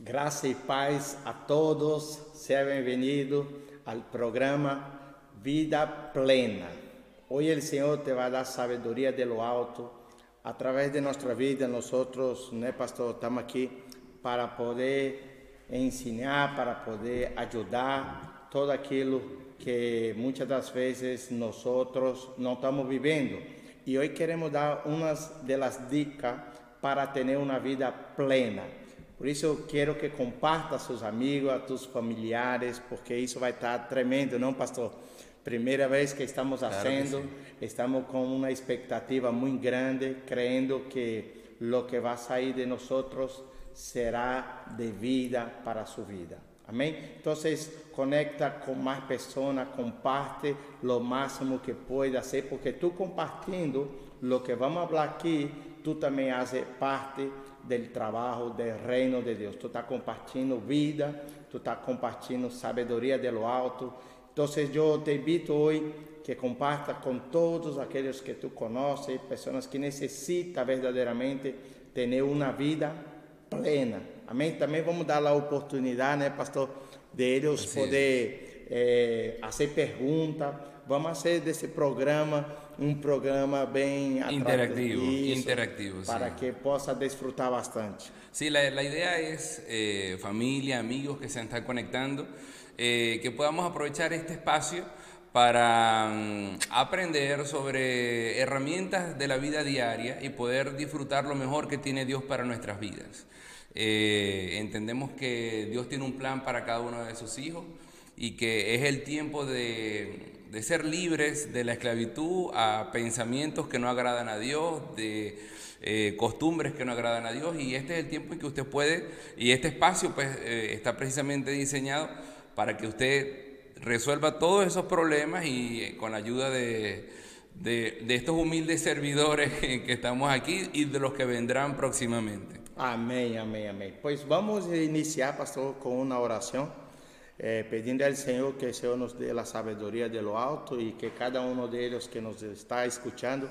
Graça e paz a todos. Seja bem-vindo ao programa Vida Plena. Hoje o Senhor te vai dar sabedoria de lo alto. Através de nossa vida, nós, né, pastor, estamos aqui para poder ensinar, para poder ajudar todo aquilo que muitas das vezes nós não estamos vivendo. E hoje queremos dar umas das dicas para ter uma vida plena. Por isso eu quero que comparta a seus amigos, a seus familiares, porque isso vai estar tremendo, não, pastor? Primeira vez que estamos fazendo, claro estamos com uma expectativa muito grande, crendo que o que vai sair de nós será de vida para a sua vida. Amém? Então, conecta com mais pessoas, comparte o máximo que pode fazer, porque tu compartilhando o que vamos falar aqui, tu também fazes parte do trabalho do reino de Deus. Tu está compartilhando vida, tu está compartilhando sabedoria de lo alto. Então, eu te invito hoje que comparta com todos aqueles que tu conheces, pessoas que necessitam verdadeiramente ter uma vida plena. Amém? Também vamos dar a oportunidade, né, pastor, de eles assim poder é, fazer perguntas. Vamos fazer desse programa um programa bem interactivo, interactivo para que possa desfrutar bastante. Sí, la, idea es eh, familia, amigos que se están conectando, eh, que podamos aprovechar este espacio para um, aprender sobre herramientas de la vida diaria y poder disfrutar lo mejor que tiene Dios para nuestras vidas. Eh, entendemos que Dios tiene un plan para cada uno de sus hijos y que es el tiempo de de ser libres de la esclavitud a pensamientos que no agradan a Dios, de eh, costumbres que no agradan a Dios. Y este es el tiempo en que usted puede, y este espacio pues eh, está precisamente diseñado para que usted resuelva todos esos problemas y eh, con la ayuda de, de, de, estos humildes servidores que estamos aquí y de los que vendrán próximamente. Amén, amén, amén. Pues vamos a iniciar, pastor, con una oración. Eh, pedindo ao Senhor que o Senhor nos dê a sabedoria de lo alto e que cada um deles que nos está escutando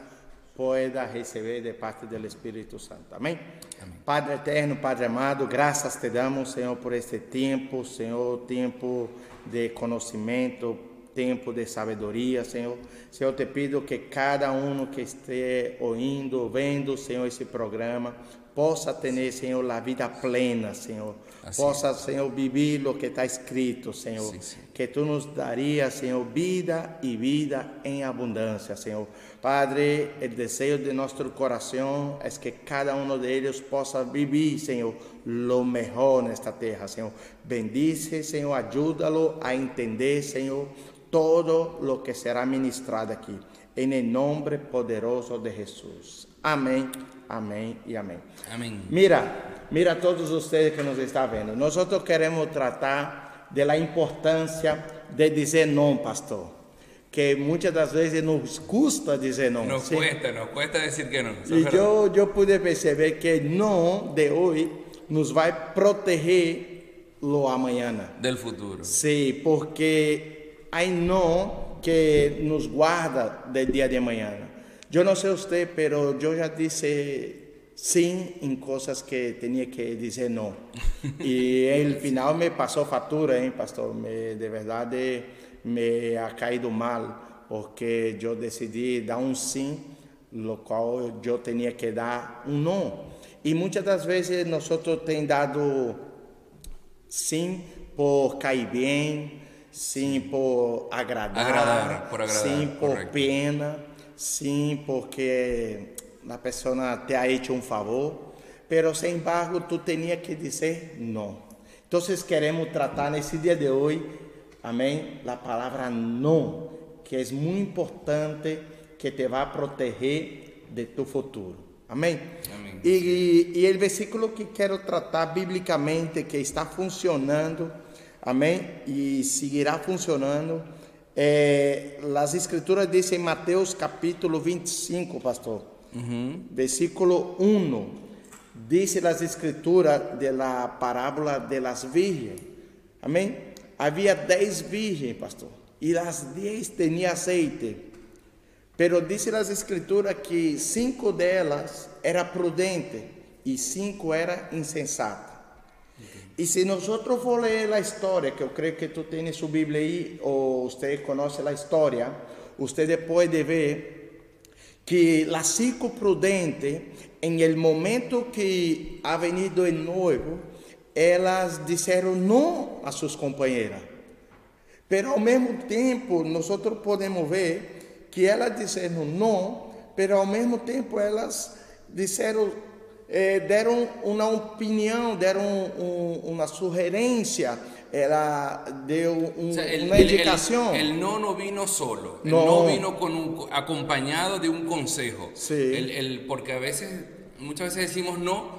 pueda receber de parte do Espírito Santo. Amém? Amém? Padre eterno, Padre amado, graças te damos, Senhor, por este tempo, Senhor, tempo de conhecimento, tempo de sabedoria, Senhor. Senhor, te pido que cada um que esteja ouvindo, vendo, Senhor, esse programa, possa ter, Senhor, a vida plena, Senhor. Assim. Possa, Senhor, viver o que está escrito, Senhor. Sim, sim. Que Tu nos daria, Senhor, vida e vida em abundância, Senhor. Padre, o desejo de nosso coração é que cada um deles possa viver, Senhor, lo melhor nesta terra, Senhor. Bendice, Senhor, ajuda-lo a entender, Senhor, todo o que será ministrado aqui. Em nome poderoso de Jesus. Amém. Amém e amém. Amém. Mira, mira todos vocês que nos estão vendo. Nós queremos tratar da importância de dizer não, pastor. Que muitas das vezes nos custa dizer não. Nos ¿sí? cuesta, nos cuesta dizer que não. E eu, eu pude perceber que não de hoje nos vai proteger lo amanhã. Del futuro. Sim, porque há não que nos guarda do dia de amanhã. Eu não sei você, pero eu já disse sim em coisas que tinha que dizer não. E no final me passou fatura, hein, pastor? Me, de verdade me ha caído mal, porque eu decidi dar um sim, no qual eu tinha que dar um não. E muitas das vezes nós temos dado sim por cair bem, sim por agradar, agradar por agradar, sim por correcto. pena. Sim, porque a pessoa te ha hecho um favor, pero sem embargo tu tinha que dizer não. Então queremos tratar nesse dia de hoje, amém, a palavra não, que é muito importante, que te vai proteger de tu futuro. Amém? Amém. E, e, e o versículo que quero tratar biblicamente, que está funcionando, amém, e seguirá funcionando, eh, las escrituras em Mateus capítulo 25, pastor, uh versículo 1, diz as escrituras de la parábola de las Amém havia dez 10 pastor, e as dez tinham aceite. Pero disse as escrituras que cinco delas era prudente e cinco era insensata. Y si nosotros for leer la historia, que yo creo que tú tienes su Biblia ahí, o usted conoce la historia, usted puede ver que la psicoprudente, en el momento que ha venido el nuevo, ellas dijeron no a sus compañeras. Pero al mismo tiempo, nosotros podemos ver que ellas dijeron no, pero al mismo tiempo ellas dijeron eh, deram uma opinião, deram um, uma sugerência, ela deu um, o sea, el, uma indicação. Vino solo, no, no vino con un, acompañado de un consejo. Sí. El, el, porque a veces, muchas veces decimos no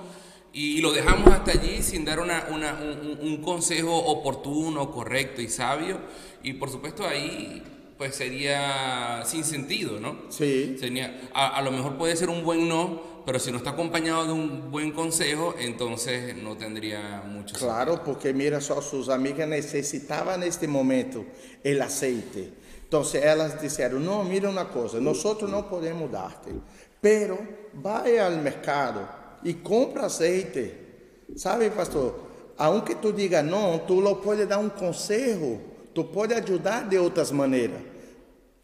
y lo dejamos hasta allí sin dar una, una, un, un consejo oportuno, correcto y sabio. Y por supuesto ahí pues sería sin sentido, ¿no? Sí. Sería, a, a, lo mejor puede ser un buen no, pero si no está acompañado de un buen consejo, entonces no tendría mucho Claro, sentido. porque mira só, sus amigas necesitaban en este momento el aceite. Entonces ellas dijeron, no, mira una cosa, nosotros no podemos darte, pero vaya al mercado y compra aceite. ¿Sabe, pastor? Aunque tú digas no, tú lo puedes dar un consejo tu pode ajudar de outras maneiras.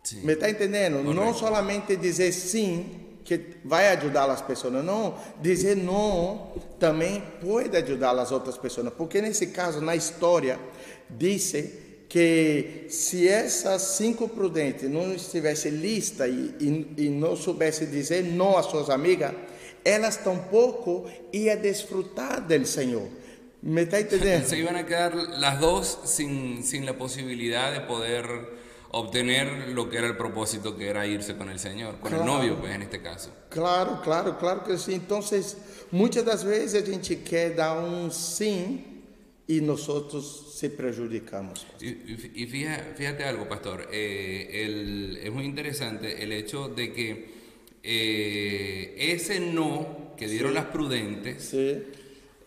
Sim. Me está entendendo? Correto. Não somente dizer sim, que vai ajudar as pessoas, não. Dizer não também pode ajudar as outras pessoas. Porque nesse caso, na história, disse que se essas cinco prudentes não estivessem lista e, e, e, não soubesse dizer não às suas amigas, elas tampouco iam desfrutar do Senhor. ¿Me está entendiendo? Se iban a quedar las dos sin, sin la posibilidad de poder obtener lo que era el propósito, que era irse con el Señor, con claro, el novio, pues en este caso. Claro, claro, claro que sí. Entonces, muchas das veces a gente quer dar un sí y nosotros se perjudicamos. Y, y fíjate, fíjate, algo, pastor, eh, el, es muy interesante el hecho de que eh, ese no que dieron sí. las prudentes, sí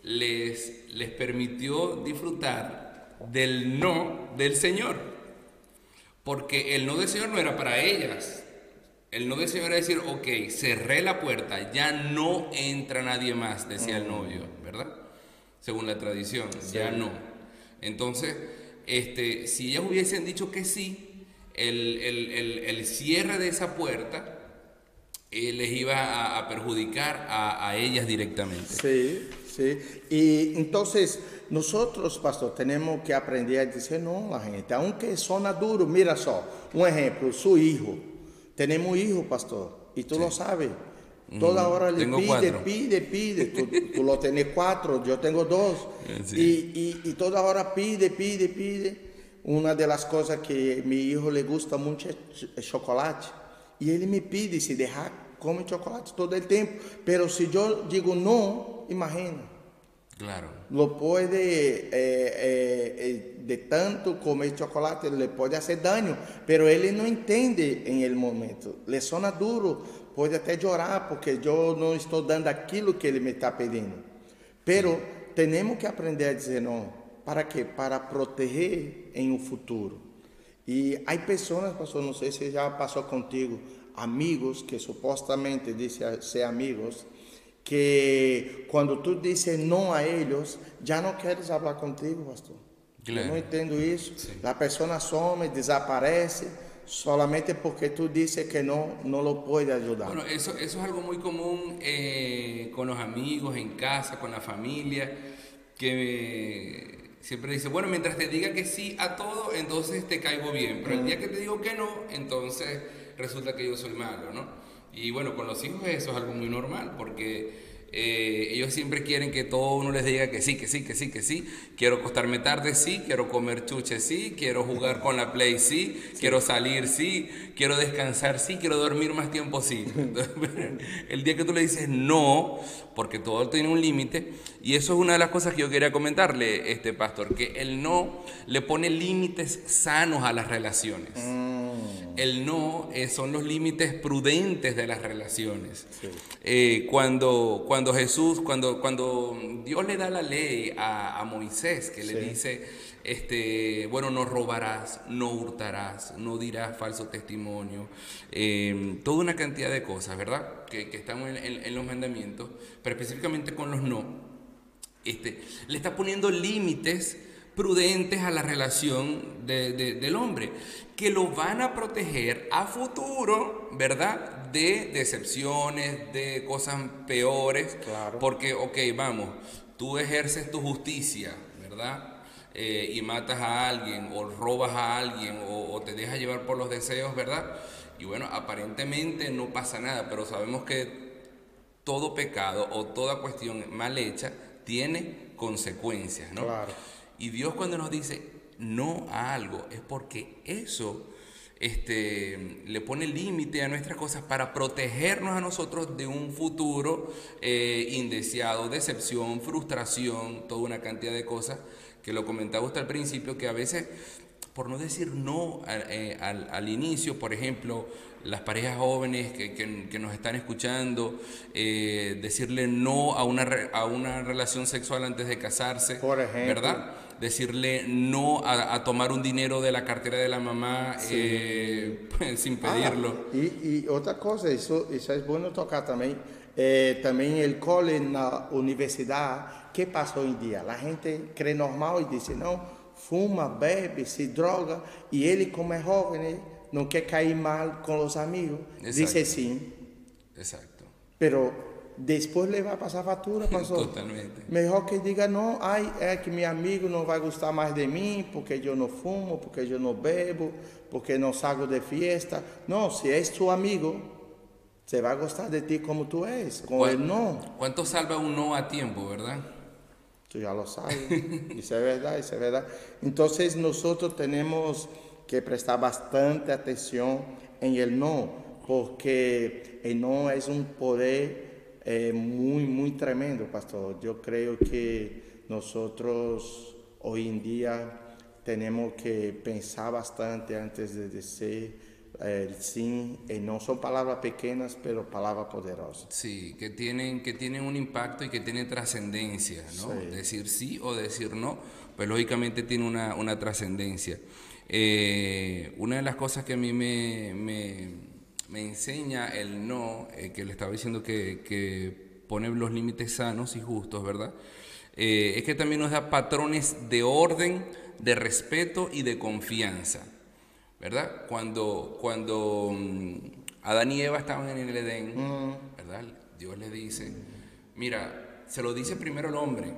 les, les permitió disfrutar del no del Señor. Porque el no del Señor no era para ellas. El no del Señor era decir, ok, cerré la puerta, ya no entra nadie más, decía el novio, ¿verdad? Según la tradición, sí. ya no. Entonces, este, si ellas hubiesen dicho que sí, el, el, el, el cierre de esa puerta eh, les iba a, a perjudicar a, a ellas directamente. Sí. ¿sí? Y entonces nosotros, pastor, tenemos que aprender a decir no a la gente, aunque suena duro. Mira só, un ejemplo, su hijo. Tenemos hijo, pastor, y tú sí. lo sabes. Toda hora le pide, cuatro. pide, pide. Tú, tú, lo tenés cuatro, yo tengo dos. Sí. Y, y, y, toda hora pide, pide, pide. Una de las cosas que mi hijo le gusta mucho es chocolate. Y él me pide si dejar, come chocolate todo el tiempo. Pero si yo digo no, imagina. Claro. Lo puede, eh, eh, de tanto comer chocolate, le puede hacer daño, pero ele não entende em el momento. Le sona duro, pode até chorar, porque eu não estou dando aquilo que ele me está pedindo. Pero Sim. temos que aprender a dizer não. Para quê? Para proteger em um futuro. E há pessoas, pastor, não sei se já passou contigo, amigos que supostamente dizem ser amigos, que quando tu dices não a eles, já não queres falar contigo, pastor. Claro. Eu não entendo isso. Sim. A pessoa some, desaparece, solamente porque tú dices que no, no lo puede ayudar. Bueno, eso, eso es algo muy común eh, con los amigos, en casa, con la familia, que siempre dice, bueno, mientras te diga que sí a todo, entonces te caigo bien, pero el día que te digo que no, entonces resulta que yo soy malo, ¿no? Y bueno, con los hijos eso es algo muy normal porque eh, ellos siempre quieren que todo uno les diga que sí, que sí, que sí, que sí. Quiero acostarme tarde, sí. Quiero comer chuche, sí. Quiero jugar con la Play, sí. sí. Quiero salir, sí. Quiero descansar, sí. Quiero dormir más tiempo, sí. el día que tú le dices no, porque todo tiene un límite, y eso es una de las cosas que yo quería comentarle, este pastor, que el no le pone límites sanos a las relaciones. Mm. El no eh, son los límites prudentes de las relaciones. Sí. Eh, cuando, cuando Jesús, cuando, cuando Dios le da la ley a, a Moisés, que sí. le dice, este, bueno, no robarás, no hurtarás, no dirás falso testimonio, eh, toda una cantidad de cosas, ¿verdad? Que, que están en, en, en, los mandamientos, pero específicamente con los no. Este, le está poniendo límites prudentes a la relación del hombre, que lo van a proteger a futuro, ¿verdad? De decepciones, de cosas peores. Claro. Porque, ok, vamos, tú ejerces tu justicia, ¿verdad? Eh, y matas a alguien, o robas a alguien, o, o te dejas llevar por los deseos, ¿verdad? Y bueno, aparentemente no pasa nada, pero sabemos que todo pecado o toda cuestión mal hecha tiene consecuencias, ¿no? Claro. Y Dios cuando nos dice no a algo es porque eso este, le pone límite a nuestras cosas para protegernos a nosotros de un futuro eh, indeseado, decepción, frustración, toda una cantidad de cosas que lo comentaba usted al principio, que a veces, por no decir no al, eh, al, al inicio, por ejemplo, las parejas jóvenes que, que, que nos están escuchando, eh, decirle no a una, re, a una relación sexual antes de casarse, Por ejemplo. ¿verdad? Decirle no a, a, tomar un dinero de la cartera de la mamá Sí. eh, sin pedirlo. Ah, e, e outra coisa, isso, isso é bom tocar também. É, também o cole na universidade, que passa hoje em dia? A gente crê normal e diz, não, fuma, bebe, se droga, e ele, como é jovem, não quer cair mal com os amigos, diz Exato. sim. Exacto. Pero depois ele vai passar fatura, pastor. Totalmente. Melhor que diga não, ai, é que meu amigo não vai gostar mais de mim, porque eu não fumo, porque eu não bebo, porque não saio de fiesta. Não, se és tu amigo, você vai gostar de ti como tu és. Com ele não, ¿Cuánto salva un no a tiempo, verdad? Tu já lo sabes. É verdade, isso é verdade. Então, nós temos que prestar bastante atenção em el não, porque el não é um poder eh, muito, muito tremendo, pastor. Eu creio que nós hoje em dia temos que pensar bastante antes de dizer eh, sim e não. São palavras pequenas, pero palavras poderosas. Sí, que tienen, que tienen un impacto y que tienen trascendencia, ¿no? Sí. Decir sí o decir no, pues lógicamente tiene una, una trascendencia. Eh, una de las cosas que a mí me, me, me enseña el no, eh, que le estaba diciendo que, que pone los límites sanos y justos, ¿verdad? Eh, es que también nos da patrones de orden, de respeto y de confianza. ¿Verdad? Cuando, cuando mm, Adán y Eva estaban en el Edén, ¿verdad? Dios le dice, mira, se lo dice primero el hombre.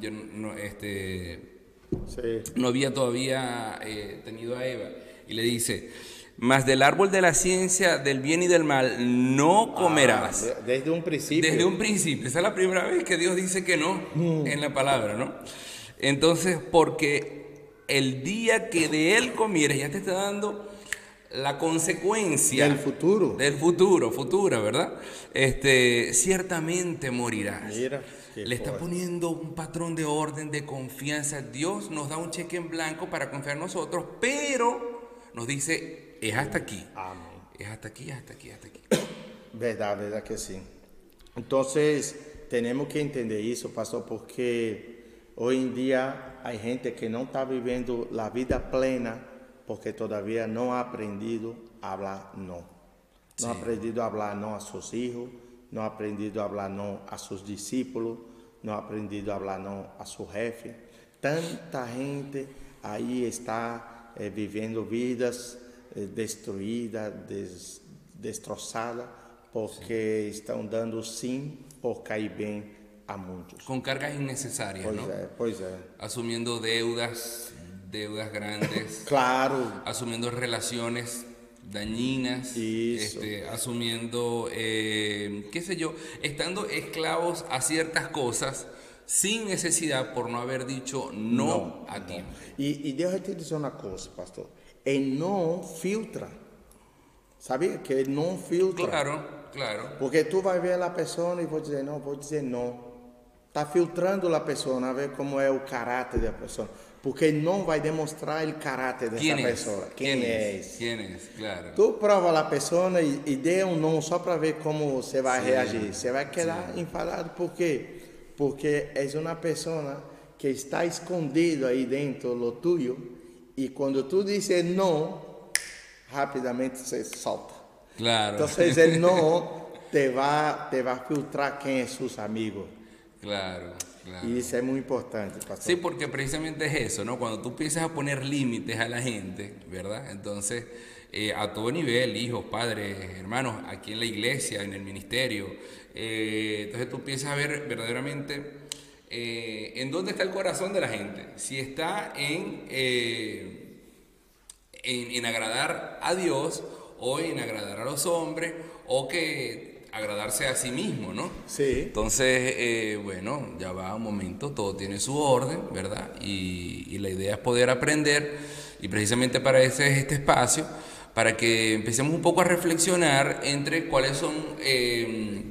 Yo no, este, Sí. no había todavía eh, tenido a Eva. Y le dice, mas del árbol de la ciencia del bien y del mal no comerás. Ah, de- desde un principio. Desde un principio, esa es la primera vez que Dios dice que no en la palabra, ¿no? Entonces, porque el día que de él comieres, ya te está dando la consecuencia Del futuro. del futuro, futura, ¿verdad? Este, ciertamente morirás. Mira, Le está poniendo un patrón de orden, de confianza. Dios nos da un cheque en blanco para confiar en nosotros, pero nos dice, es hasta aquí. Amém. Es hasta aquí, hasta aquí, hasta aquí. Verdade, verdade que sim. Então, temos que entender isso, pastor, porque hoje em dia há gente que não está vivendo a vida plena porque todavia não ha aprendido a falar não. Não ha Sim. aprendido a falar não a seus filhos, não ha aprendido a falar não a seus discípulos, não ha aprendido a falar não a seu jefe. Tanta gente aí está eh, vivendo vidas eh, destruídas, des, destroçadas, porque estão dando sim por cair bem a. Con cargas innecesarias, Pois ¿no? é, pois é. asumiendo deudas, deudas grandes, Claro, asumiendo relaciones dañinas, este, asumiendo, eh, qué sé yo, estando esclavos a ciertas cosas sin necesidad por no haber dicho no, a tiempo. Deus vai te dizer uma coisa, pastor. Ele não filtra. Sabia que ele não filtra? Claro, claro. Porque tu vai ver a pessoa e vou dizer não, vou dizer não. Está filtrando a pessoa, a ver como é o caráter da pessoa. Porque não vai demonstrar o caráter dessa ¿Quién es? pessoa. Quem ¿Quién é? es? ¿Quién es? Claro. Tu prova a pessoa e, e dê um não só para ver como você vai reagir. Você vai quedar enfadado. Por quê? Porque és uma pessoa que está escondido aí dentro do tuyo e quando tu dizes não, rapidamente você solta. Claro. Entonces el no te va, te va a filtrar quién es sus amigos. Claro. Y eso es muy importante, pastor. Sí, porque precisamente es eso, ¿no? Cuando tú empiezas a poner límites a la gente, ¿verdad? Entonces, eh, a todo nivel, hijos, padres, hermanos, aquí en la iglesia, en el ministerio, eh, entonces tú empiezas a ver verdaderamente eh, en dónde está el corazón de la gente. Si está en, en, en agradar a Dios o en agradar a los hombres o que agradarse a sí mismo, ¿no? Sí. Entonces, eh, bueno, ya va un momento, todo tiene su orden, ¿verdad? Y, la idea es poder aprender, y precisamente para eso es este espacio, para que empecemos un poco a reflexionar entre cuáles son eh,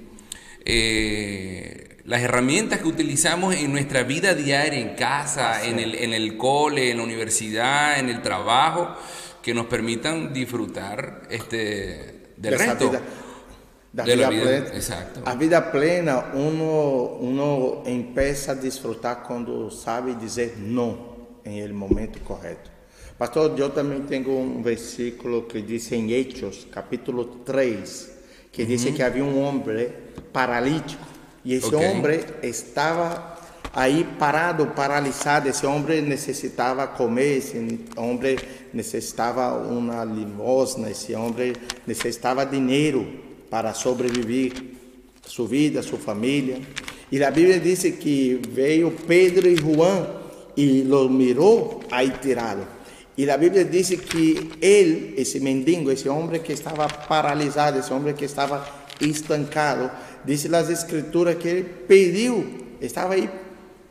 eh, las herramientas que utilizamos en nuestra vida diaria, en casa, en el, en el cole, en la universidad, en el trabajo, que nos permitan disfrutar este, del resto. Da de vida, vida, plena. Exato. A vida plena, uno, uno empieza a desfrutar quando sabe dizer não em el momento correto. Pastor, eu também tenho um versículo que diz em Hechos, capítulo 3, que diz que havia um homem paralítico e esse okay. homem estava aí parado, paralisado. Esse homem necessitava comer, esse homem necessitava uma limosna, esse homem necessitava dinheiro para sobreviver sua vida, sua família. E a Bíblia diz que veio Pedro e Juan e lo mirou aí tirado. E a Bíblia diz que ele, esse mendigo, esse homem que estava paralisado, esse homem que estava estancado, diz as escrituras que ele pediu, estava aí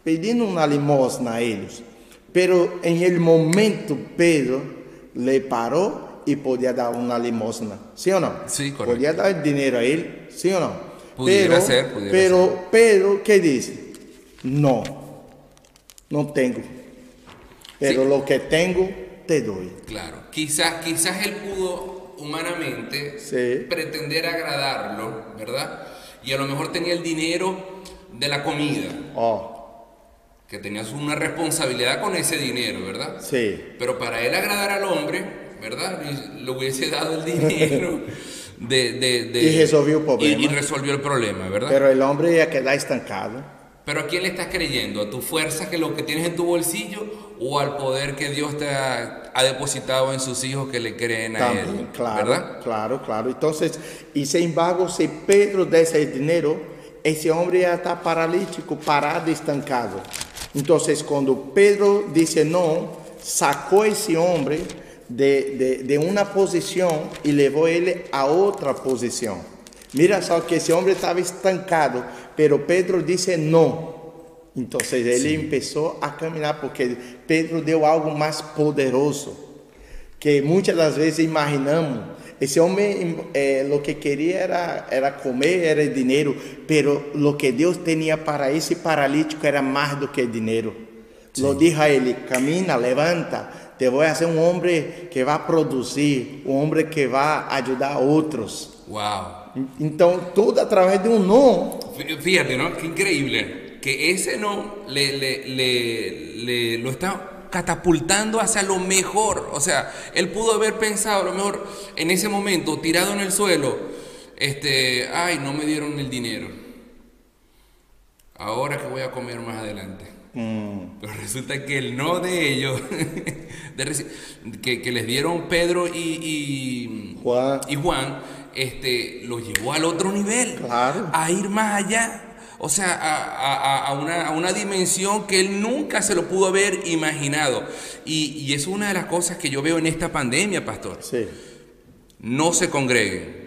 pedindo uma limosna a eles. Pero em el momento Pedro le parou y podía dar una limosna, ¿sí o no? Sí, correcto. Podía dar dinero a él, ¿sí o no? Pudiera pero, ser, pudiera pero, ser. Pero, ¿qué dice? No, no tengo. Pero sí. lo que tengo, te doy. Claro, quizás, quizás él pudo humanamente sí. pretender agradarlo, ¿verdad? Y a lo mejor tenía el dinero de la comida. Oh. Que tenías una responsabilidad con ese dinero, ¿verdad? Sí. Pero para él agradar al hombre, ¿verdad? Le hubiese dado el dinero. De, de, de, y resolvió el problema. Y, y, resolvió el problema, ¿verdad? Pero el hombre ya queda estancado. Pero ¿a quién le estás creyendo? ¿A tu fuerza, que lo que tienes en tu bolsillo? ¿O al poder que Dios te ha, ha depositado en sus hijos que le creen a También, Él? Claro, ¿verdad? claro, claro. Entonces, y sin embargo, si Pedro desse el dinero, esse homem já está paralítico, parado, estancado. Então, quando Pedro disse não, sacou esse homem de, de, de uma posição e levou ele a outra posição. Mira só que esse homem estava estancado, pero Pedro disse não. Então ele começou a caminhar porque Pedro deu algo mais poderoso que muitas das vezes imaginamos. Esse homem, eh, lo que queria era, era comer, era dinheiro, pero lo que Deus tinha para esse paralítico era mais do que dinheiro. Lo dijo a ele: camina, levanta, te voy a hacer un hombre que va a producir, un hombre que va a ayudar a otros. Wow. Entonces, todo a través de un no. Fíjate, ¿no? Qué increíble. Que ese no le, le, le, le, lo está catapultando hacia lo mejor. O sea, él pudo haber pensado a lo mejor en ese momento, tirado en el suelo, este, ay, no me dieron el dinero. Ahora que voy a comer más adelante. Mm. Pero resulta que el no de ellos, de que, que, les dieron Pedro y, y, Juan, y Juan este, los llevó al otro nivel, claro. a ir más allá. O sea, a, a, a, una, a, una, dimensión que él nunca se lo pudo haber imaginado. Y, y, es una de las cosas que yo veo en esta pandemia, pastor. Sí. No se congreguen.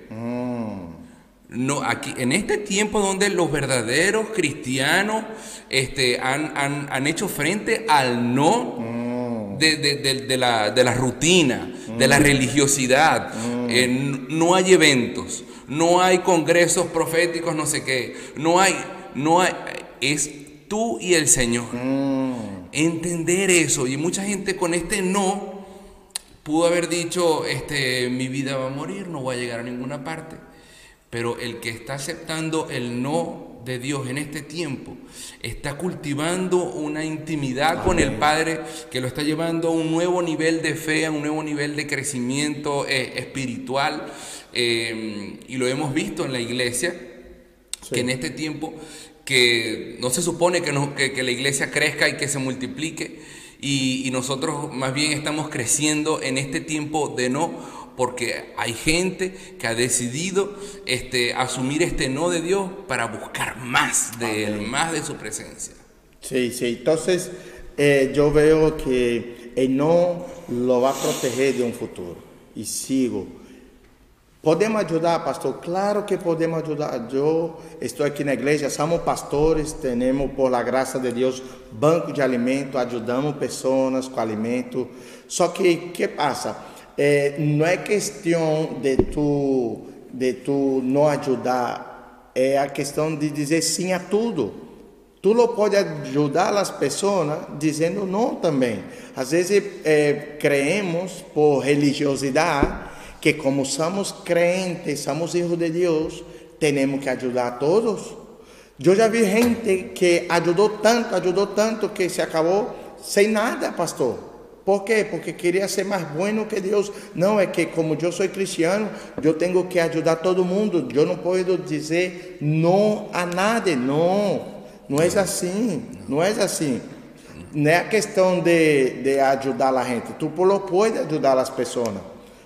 Mm. No, aquí, en este tiempo donde los verdaderos cristianos este, han, han, han hecho frente al no mm. de, de, de, de, la, de la rutina, mm. de la religiosidad. Mm. Eh, no hay eventos, no hay congresos proféticos, no sé qué. No hay, no hay, es tú y el Señor. Entender eso. Y mucha gente con este no pudo haber dicho, este, mi vida va a morir, no voy a llegar a ninguna parte. Pero el que está aceptando el no de Dios en este tiempo está cultivando una intimidad con el Padre que lo está llevando a un nuevo nivel de fe, a un nuevo nivel de crecimiento eh, espiritual. Eh, y lo hemos visto en la iglesia, sí. que en este tiempo que no se supone que, no- que- que la iglesia crezca y que se multiplique y, y nosotros más bien estamos creciendo en este tiempo de no porque hay gente que ha decidido este, asumir este no de Dios para buscar más de Él, más de su presencia. Sí, sí. Entonces, eh, yo veo que el no lo va a proteger de un futuro. Y sigo. ¿Podemos ayudar, pastor? Claro que podemos ayudar. Yo estoy aquí na igreja, somos pastores, temos, por la graça de Deus, banco de alimento, ajudamos pessoas com alimento. Só que, que passa? Eh, não é questão de tu, de tu não ajudar, é a questão de dizer sim a tudo. Tu não pode ajudar as pessoas dizendo não também. Às vezes eh, creemos por religiosidade que como somos crentes, somos hijos de Deus, temos que ajudar a todos. Eu já vi gente que ajudou tanto, ajudou tanto que se acabou sem nada, pastor. Por quê? Porque queria ser mais bueno que Deus. Não, é que como eu sou cristiano, eu tenho que ajudar todo mundo. Eu não posso dizer não a nada. Não, não é assim. Não é assim. Não é a questão de, de ajudar a gente. Tu não pode ajudar as pessoas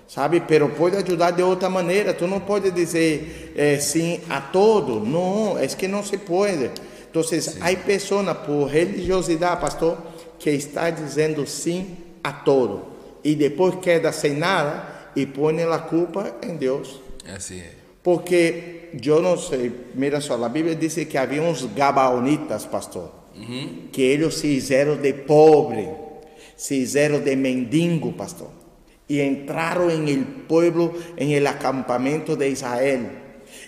sabe? Pero pode ajudar de outra maneira. Tu não pode dizer eh, sim a todo. Não, é que não se pode. Então, há pessoas por religiosidade, pastor, que está dizendo sim a todo e depois queda sem nada e põe a culpa em Deus. Así es. Porque eu não sei, mira só, a Bíblia diz que havia uns gabaonitas, pastor, que eles se fizeram de pobre, se fizeram de mendigo, pastor, e entraram em el pueblo, em el acampamento de Israel.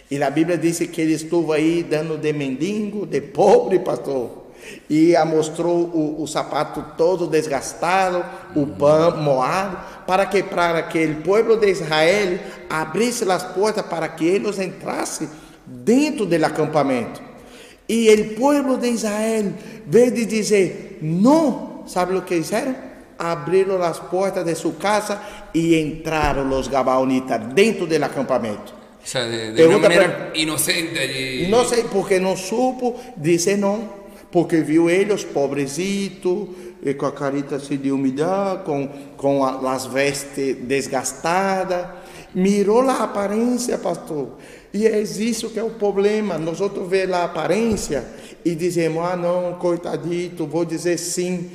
E a Bíblia diz que ele estuvo aí dando de mendigo, de pobre, pastor. E mostrou o, o sapato todo desgastado, o pão moado, para que para que o povo de Israel abrisse as portas para que eles entrassem dentro do acampamento. E o povo de Israel veio de dizer: não, sabe o que fizeram? Abriram as portas de sua casa e entraram os gabaonitas dentro do acampamento. O sea, de, de Pregunta, manera inocente allí. Não sei porque não supo dizer não, porque viu eles pobrecitos, e com a carita assim de umidade, com, com a- as vestes desgastadas. Mirou a aparência, pastor. E é isso que é o problema. Nós outros vemos a aparência e dizemos, ah não, coitadito, vou dizer sim.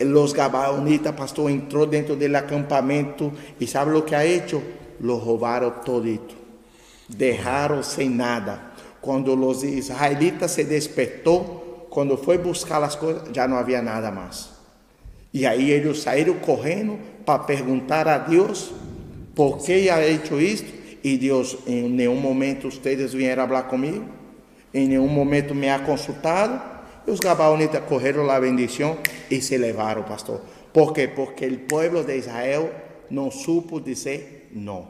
Los gabaonitas, pastor, entrou dentro do acampamento e sabe o que ha hecho? Lo roubaram todito. Deixaram sem nada. Quando os israelitas se despertou, quando foi buscar as coisas, já não havia nada mais. E aí eles saíram correndo para perguntar a Deus por que ha hecho isto. E Deus, em nenhum momento vocês vieram falar comigo, em nenhum momento me ha consultado. E os gabaonitas correram a bendição e se levaram, pastor. Por quê? Porque o povo de Israel não supo dizer não.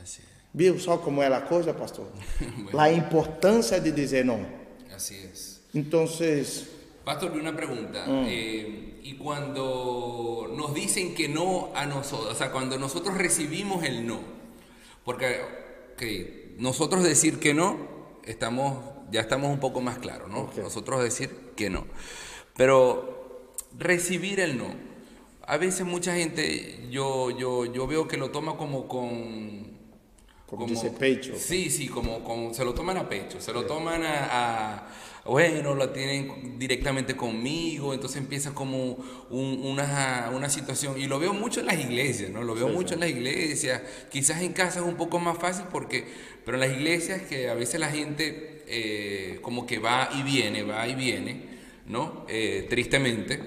Es. Viu só como é a coisa, pastor? A importância de dizer não. Así es. Então, Pastor, una pregunta. Eh, y cuando nos dicen que no a nosotros, o sea, cuando nosotros recibimos el no, porque ok, nosotros decir que no, estamos, ya estamos un poco más claros, ¿no? Nosotros decir que no. Pero recibir el no, a veces mucha gente, yo, yo, yo veo que lo toma como con... Como dice pecho. Sí, sí, como, como se lo toman a pecho, se lo toman a, a- bueno, lo tienen directamente conmigo, entonces empieza como un- una, una situación, y lo veo mucho en las iglesias, ¿no? Lo veo Sí, mucho sí. en las iglesias, quizás en casa es un poco más fácil porque, pero en las iglesias que a veces la gente eh, como que va y viene, va y viene, ¿no? Eh, tristemente,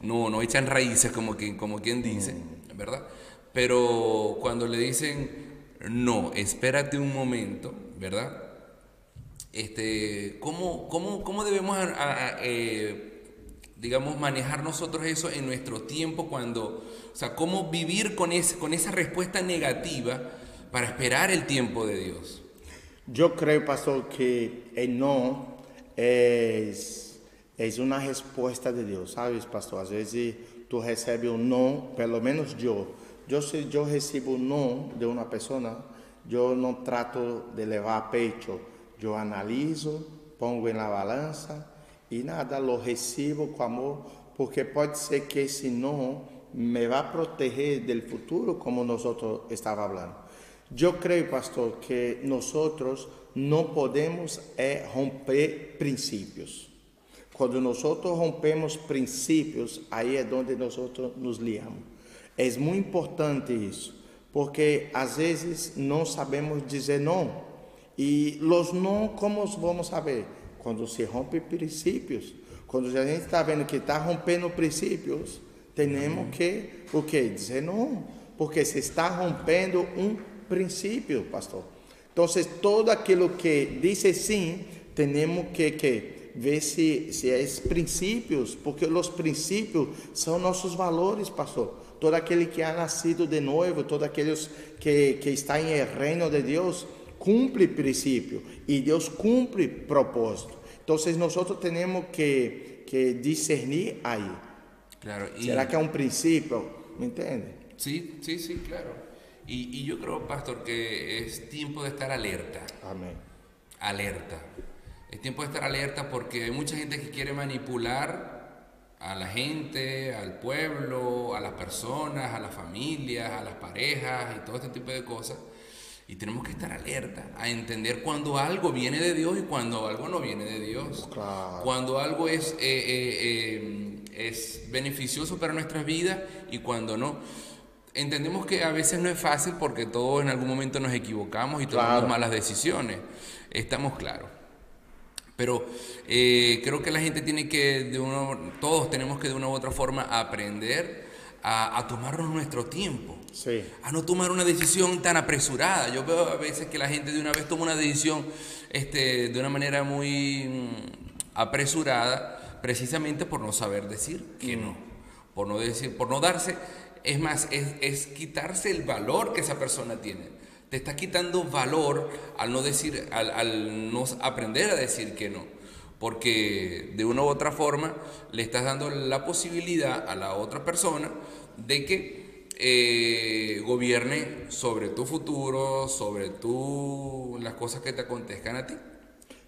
no, no echan raíces como quien, como quien dice, ¿verdad? Pero cuando le dicen, no, espérate un momento, ¿verdad? Este, ¿cómo, cómo, cómo debemos, a- a- eh, digamos, manejar nosotros eso en nuestro tiempo cuando, o sea, cómo vivir con, ese, con esa respuesta negativa para esperar el tiempo de Dios? Eu creio, pastor, que el não é, é uma resposta de Deus, sabes, pastor? Às vezes tu recebe um não, pelo menos eu. Eu se eu recebo um não de uma pessoa, eu não trato de levar a peito. Eu analiso, pongo na balança e nada, lo recebo com amor, porque pode ser que esse não me vá proteger do futuro, como nós estávamos falando. Eu creio, pastor, que nós não podemos é romper princípios. Quando nós rompemos princípios, aí é onde nós nos liamos. É muito importante isso, porque às vezes não sabemos dizer não. E os não, como vamos saber? Quando se rompe princípios. Quando a gente está vendo que está rompendo princípios, temos que o que dizer não, porque se está rompendo um princípio, pastor. Então, todo aquilo que diz sim, temos que, que ver se, se é princípios, porque os princípios são nossos valores, pastor. Todo aquele que ha nascido de novo, todo aqueles que, que está em reino de Deus, cumpre princípio e Deus cumpre propósito. Então, nós temos que, que discernir aí. Claro, y... ¿Será que é um princípio? ¿Me entiende? Sí, sí, sí, claro. Y, y yo creo, pastor, que es tiempo de estar alerta. Amén. Alerta. Es tiempo de estar alerta porque hay mucha gente que quiere manipular a la gente, al pueblo, a las personas, a las familias, a las parejas y todo este tipo de cosas. Y tenemos que estar alerta a entender cuando algo viene de Dios y cuando algo no viene de Dios. Cuando algo es, eh, eh, eh, es beneficioso para nuestras vidas y cuando no. Entendemos que a veces no es fácil porque todos en algún momento nos equivocamos y tomamos malas decisiones. Estamos claros. Pero creo que la gente tiene que, de uno, todos tenemos que de una u otra forma aprender a, tomarnos nuestro tiempo. A no tomar una decisión tan apresurada. Yo veo a veces que la gente de una vez toma una decisión este, de una manera muy mm, apresurada, precisamente por no saber decir que mm. no. Por no, decir, por no darse, es más, es, es quitarse el valor que esa persona tiene te está quitando valor al no decir, al, no aprender a decir que no. Porque de una u otra forma le estás dando la posibilidad a la otra persona de que eh, gobierne sobre tu futuro, sobre tu, las cosas que te acontezcan a ti.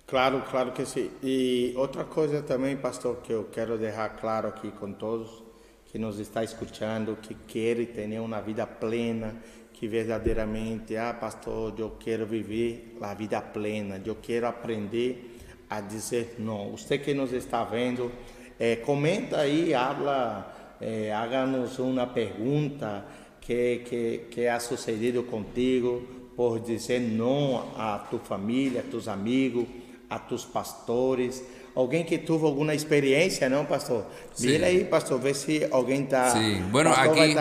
Claro, claro que sí. Y otra cosa también, pastor, que yo quiero dejar claro aquí con todos que nos está escuchando, que quiere tener una vida plena, que verdadeiramente, ah, pastor, eu quero viver a vida plena, eu quero aprender a dizer não. Você que nos está vendo, é, comenta aí, habla, é, haga-nos uma pergunta que, que, que ha sucedido contigo por dizer não a tua família, a teus amigos, a teus pastores. Alguém que teve alguma experiência, não, pastor? Mira aí, pastor, vê se alguém está. Sim, bueno, aqui.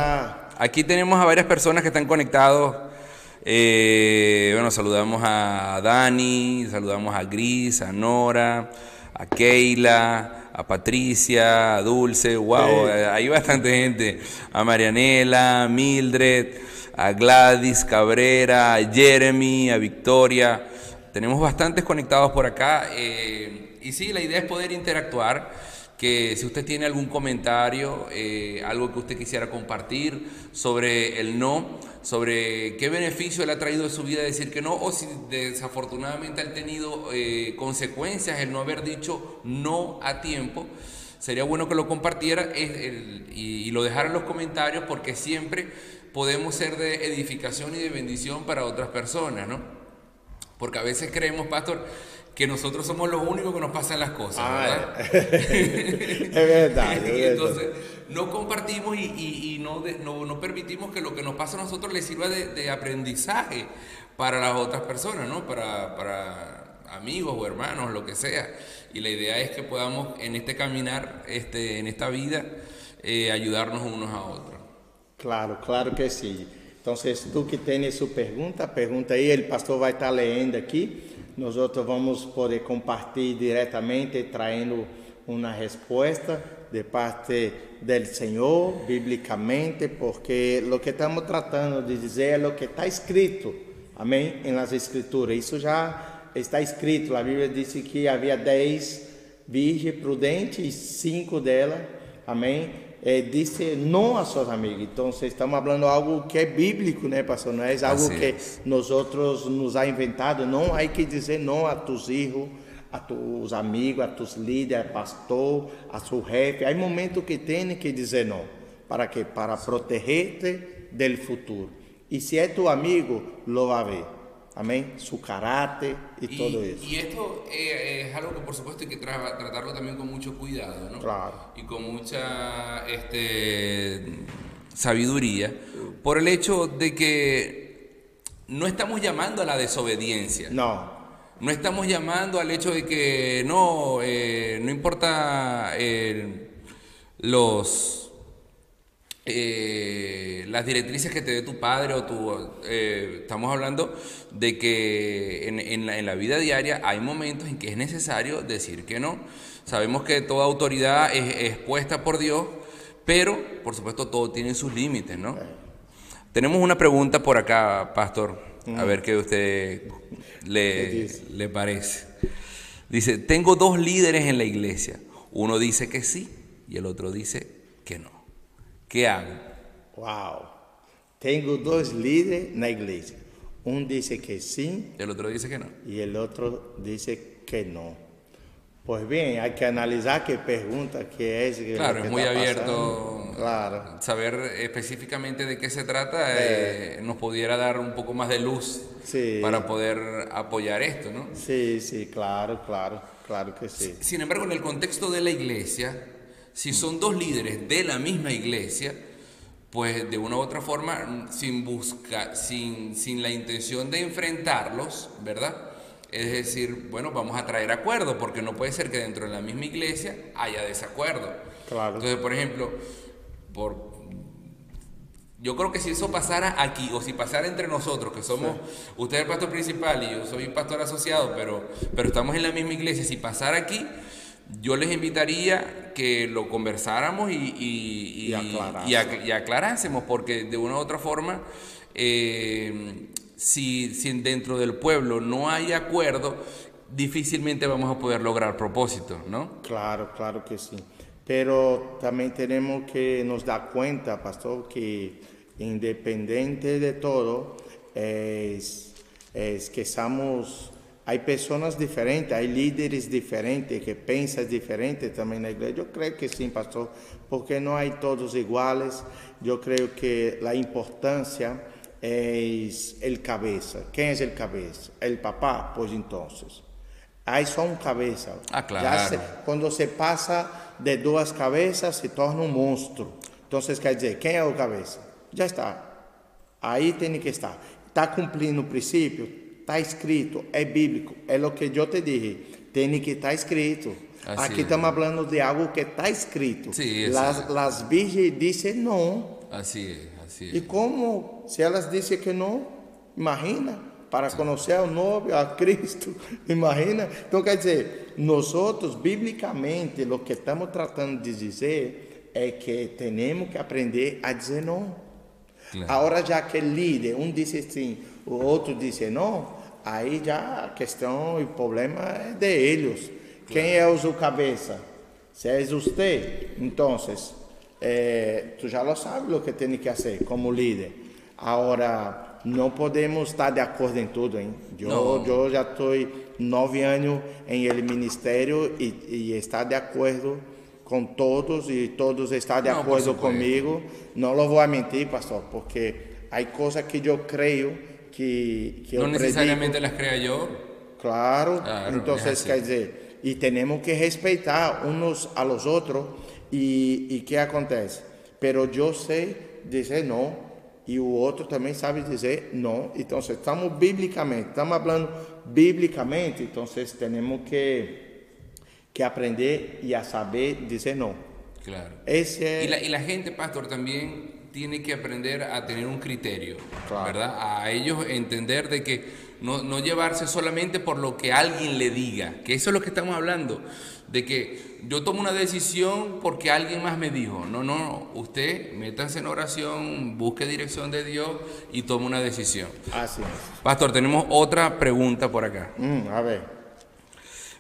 Aquí tenemos a varias personas que están conectados. Eh, bueno, saludamos a Dani, saludamos a Gris, a Nora, a Keila, a Patricia, a Dulce, wow, hay bastante gente. A Marianela, a Mildred, a Gladys Cabrera, a Jeremy, a Victoria. Tenemos bastantes conectados por acá. Eh, y sí, la idea es poder interactuar que si usted tiene algún comentario, eh, algo que usted quisiera compartir sobre el no, sobre qué beneficio le ha traído en su vida decir que no, o si desafortunadamente ha tenido eh, consecuencias el no haber dicho no a tiempo, sería bueno que lo compartiera y, lo dejara en los comentarios porque siempre podemos ser de edificación y de bendición para otras personas, ¿no? Porque a veces creemos, pastor, que nosotros somos los únicos que nos pasan las cosas, ah, ¿verdad? es verdad. entonces, no compartimos y, no, no, permitimos que lo que nos pasa a nosotros le sirva de, aprendizaje para las otras personas, ¿no? Para, para, amigos o hermanos, lo que sea. Y la idea es que podamos en este caminar, este, en esta vida, eh, ayudarnos unos a otros. Claro, claro que sí. Entonces, tú que tienes su pregunta, pregunta ahí, el pastor va a estar leyendo aquí. Nós vamos poder compartilhar diretamente, trazendo uma resposta de parte do Senhor, biblicamente, porque o que estamos tratando de dizer é o que está escrito, amém? Em las Escrituras. Isso já está escrito. A Bíblia disse que havia dez virgens prudentes e cinco delas, amém? É, disse não a seus amigos. Então, estamos falando algo que é bíblico, né, pastor? Não é algo assim que nós outros nos ha inventado. Não há que dizer não a tus filhos, a tus amigos, a tus líderes, pastor, a su jefe. Hay momentos que tiene que dizer não. ¿Para qué? Para protegerte del futuro. Y si es tu amigo, lo va a ver. Amén. Su carácter y, todo eso. Y esto eh, es algo que por supuesto hay que tratarlo también con mucho cuidado, ¿no? Claro. Y con mucha este, sabiduría, por el hecho de que no estamos llamando a la desobediencia. No. No estamos llamando al hecho de que no, eh, no importa eh, los eh, las directrices que te dé tu padre o tu... Eh, estamos hablando de que en, la, vida diaria hay momentos en que es necesario decir que no. Sabemos que toda autoridad es, puesta por Dios, pero por supuesto todo tiene sus límites, ¿no? Tenemos una pregunta por acá, pastor, a ver qué usted le, le parece. Dice, tengo dos líderes en la iglesia. Uno dice que sí y el otro dice que no. ¿Qué hago? Wow. Tengo dos líderes en la iglesia. Un dice que sí. El otro dice que no. Y el otro dice que no. Pues bien, hay que analizar qué pregunta, qué es. Claro, es muy abierto. Claro. Saber específicamente de qué se trata eh, nos pudiera dar un poco más de luz para poder apoyar esto, ¿no? Sí, sí, claro, claro, claro que sí. Sin embargo, en el contexto de la iglesia, si son dos líderes de la misma iglesia, pues de una u otra forma, sin, busca, sin, sin la intención de enfrentarlos, ¿verdad? Es decir, bueno, vamos a traer acuerdo, porque no puede ser que dentro de la misma iglesia haya desacuerdo. Claro. Entonces, por ejemplo, por, yo creo que si eso pasara aquí, o si pasara entre nosotros, que somos, usted es el pastor principal y yo soy pastor asociado, pero, pero estamos en la misma iglesia, si pasara aquí, yo les invitaría que lo conversáramos y, aclarásemos, porque de una u otra forma, eh, si, dentro del pueblo no hay acuerdo, difícilmente vamos a poder lograr propósito, ¿no? Claro, claro que sí. Pero también tenemos que nos dar cuenta, pastor, que independiente de todo, es, es que somos hay personas diferentes, hay líderes diferentes que piensan diferente también en la iglesia. Yo creo que sí, pastor, porque no hay todos iguales. Yo creo que la importancia es el cabeza. ¿Quién es el cabeza? El papá, pues entonces. Hay só un cabeza. Ah, claro. Se, cuando se pasa de dos cabezas, se torna un monstruo. Entonces, quer dizer, ¿quién es el cabeza? Ya está. Ahí tiene que estar. Está cumpliendo el principio, está escrito, é bíblico, é o que eu te dije, tem que estar escrito. Así Aqui estamos falando de algo que está escrito. Sí, las, las virgens dizem não. Assim é, assim é. E como, se elas dizem que não, imagina, para conhecer o novio, a Cristo, imagina. Então, quer dizer, nós biblicamente, o que estamos tratando de dizer é que temos que aprender a dizer não. Claro. Agora, já que líder, um disse assim, o outro disse não, aí já a questão e o problema é de eles. Quem é o cabeça? Se é você, então, eh, tu já lo sabes o que tem que fazer como líder. Agora, não podemos estar de acordo em tudo, hein? Eu, eu já estou nove anos em ele ministério e, e está de acordo com todos e todos estão de não, acordo comigo. Não lo vou mentir, pastor, porque há coisas que eu creio que, que no necesariamente las crea yo. Claro, entonces, quer dizer, e temos que respeitar uns a los outros e, e que acontece? Pero eu sei dizer não e o outro também sabe dizer não. Então, estamos biblicamente, estamos falando biblicamente, então temos que que aprender e a saber dizer não. Claro. Y, la, y la gente, pastor, también tiene que aprender a tener un criterio, ¿verdad? A ellos entender de que no, no, llevarse solamente por lo que alguien le diga, que eso es lo que estamos hablando, de que yo tomo una decisión porque alguien más me dijo, no, no, usted métase en oración, busque dirección de Dios y tome una decisión. Así es. Pastor, tenemos otra pregunta por acá. Mm, a ver.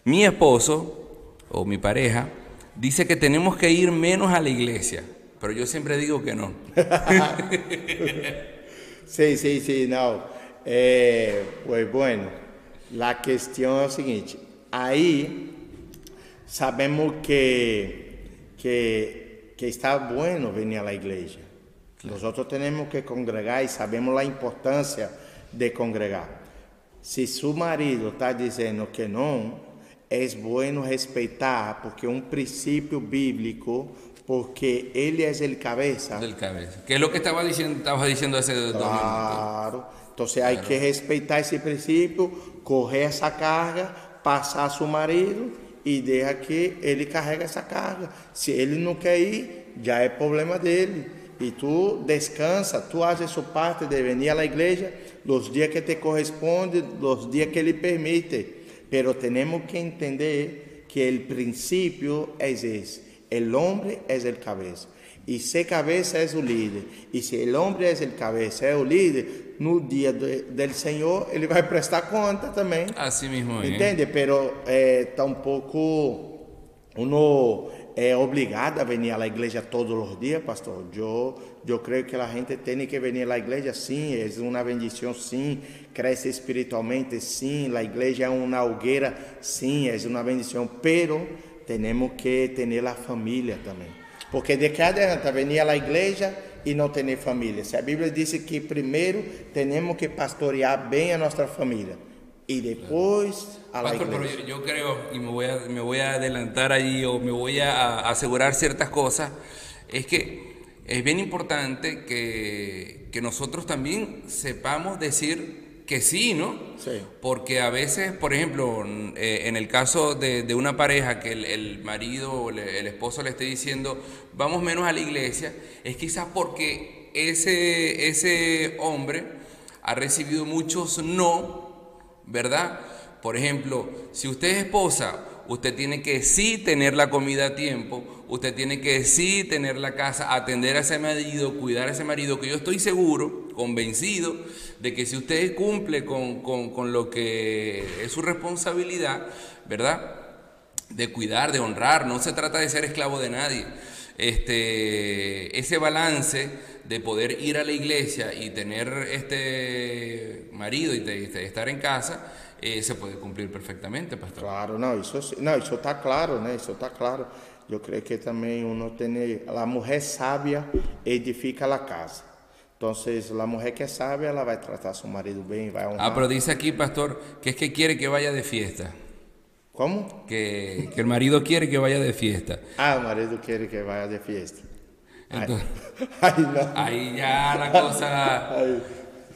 Mi esposo o mi pareja dice que tenemos que ir menos a la iglesia pero yo siempre digo que no. sí, sí, sí, no. Eh, pues bueno, la cuestión es la siguiente. aí sabemos que, que, que está bueno venir à igreja. Nós temos que congregar e sabemos a importância de congregar. Se seu marido está dizendo que não, é bueno respeitar, porque é um princípio bíblico, porque ele é o cabeça. Del cabeza. Que es lo que estaba diciendo, estabas diciendo hace dos minutos. Claro. Entonces hay que respeitar esse princípio, correr essa carga, passar a seu marido e deixa que ele carregue essa carga. Se ele não quer ir, já é problema dele. E tu descansa, tu haces sua parte de venir à igreja los dias que te corresponde, los dias que ele permite. Pero temos que entender que o princípio é esse. O homem é o cabeça. E se cabeça é o líder. E se o homem é o cabeça, é o líder, no dia do, do Senhor, ele vai prestar conta também. Así mismo. ¿eh? Entende? Pero é, tampouco uno é obrigado a venir à igreja todos os dias, pastor. Eu, eu creio que a gente tem que venir à igreja, sim, é uma bendição, sim. Cresce espiritualmente, sim. A igreja é uma hogueira, sim, é uma bendição. Pero temos que ter a família também. Porque de que adianta venir à igreja e não ter família? Se a Bíblia diz que primeiro temos que pastorear bem a nossa família y después a la Pastor, pero iglesia. yo, yo creo, y me voy, a, me voy a adelantar allí o me voy a, a asegurar ciertas cosas, es que es bien importante que, que nosotros también sepamos decir que sí, ¿no? Sí. Porque a veces, por ejemplo, eh, en el caso de, de una pareja que el, el marido o le- el esposo le esté diciendo, vamos menos a la iglesia, es quizás porque ese, ese hombre ha recibido muchos no, ¿verdad? Por ejemplo, si usted es esposa, usted tiene que sí tener la comida a tiempo, usted tiene que sí tener la casa, atender a ese marido, cuidar a ese marido, que yo estoy seguro, convencido, de que si usted cumple con, con- con lo que es su responsabilidad, ¿verdad? de cuidar, de honrar, no se trata de ser esclavo de nadie. Este, ese balance de poder ir a la iglesia y tener este marido y estar en casa, eh, se puede cumplir perfectamente, pastor. Claro, isso, sim- não, isso está claro, né? Isso está claro. Eu creio que também uno tem, a mulher sábia edifica a casa. Então, a mulher que é sábia, ela vai tratar seu marido bem, vai honrar. Ah, pero dice aquí, pastor, que es que quiere que vaya de fiesta, Como? que, que el marido quiere que vaya de fiesta. Ah, o marido quer que vá de fiesta. Entonces, ahí ya la cosa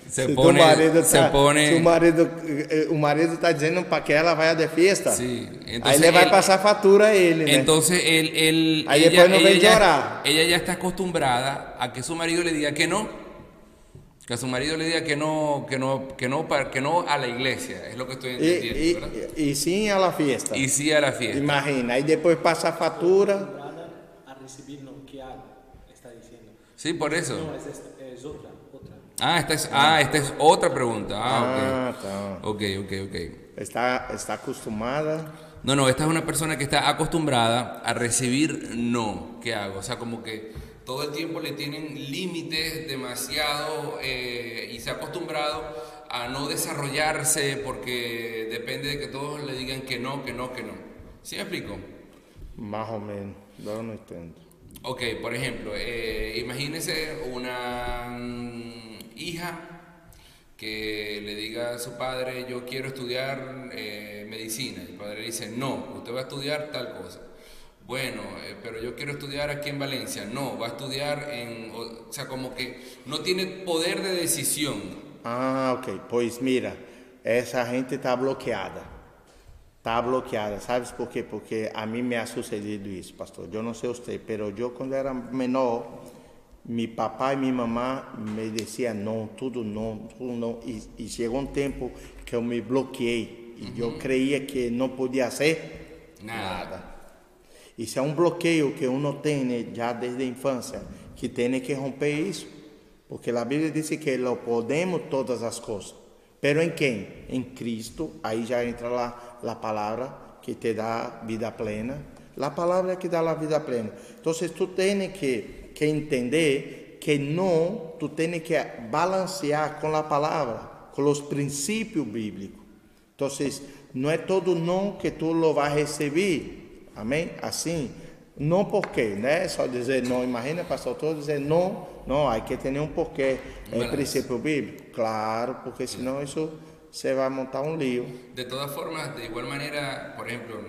se pone, o marido se tá, pone, o marido, eh, o marido tá dizendo para que ela vá de fiesta. Sí, entonces ele vai él- passar fatura a ele, né? Entonces él, él- Ahí ella, después no ella llorar. ella ya está acostumbrada a que su marido le diga que no, que a su marido le diga que no, que no, que no, para- que no a la iglesia, es lo que estoy entendiendo, ¿verdad? e, e sim a la fiesta. Y sí a la fiesta. Imagina, aí depois passa a fatura. acostumbrada a recibir no que hago, está diciendo. Sí, por eso. No, es, es otra, otra. Ah, esta es, ah, esta es otra pregunta. Ah, Ah, tá. ok. Ok, ok, ok. Está, está acostumada. No, no, esta es una persona que está acostumbrada a recibir no. ¿Qué hago? O sea, como que todo el tiempo le tienen límites demasiado eh, y se ha acostumbrado a no desarrollarse porque depende de que todos le digan que no, que no, que no. ¿Sí me explico? Mais ou menos. Eu não entendo. Ok, por ejemplo, eh, imagínese una mm, hija que le diga a su padre, yo quiero estudiar eh, medicina. El padre le dice, no, usted va a estudiar tal cosa. Bueno, eh, pero yo quiero estudiar aquí en Valencia. No, va a estudiar en... O, o sea, como que no tiene poder de decisión. Ah, ok. Pois mira, essa gente está bloqueada. Está bloqueada. Sabes por quê? Porque a mim me ha sucedido isso, pastor. Eu não sei você, mas eu quando era menor, meu papai e minha mamãe me diziam não, tudo não, tudo não. E, e chegou um tempo que eu me bloqueei. E eu creia que não podia ser Nada. Isso é um bloqueio que uno tem já desde a infância, que tem que romper isso. Porque a Bíblia diz que lo podemos todas as coisas. Pero em quem? Em Cristo. Aí já entra lá a palavra que te dá vida plena. A palavra que dá a vida plena. Então, tu tens que, que entender que não, tu tens que balancear com a palavra, com os princípios bíblicos. Entonces, não é todo não que tu lo vai receber. Amém? Assim. Não porquê, né? Só dizer não. Imagina, pastor, todo dizer não. Não, aí que ter um porquê. É Mas- princípio bíblico? Claro, porque senão isso você vai montar um lío. De todas formas, de igual manera, por ejemplo,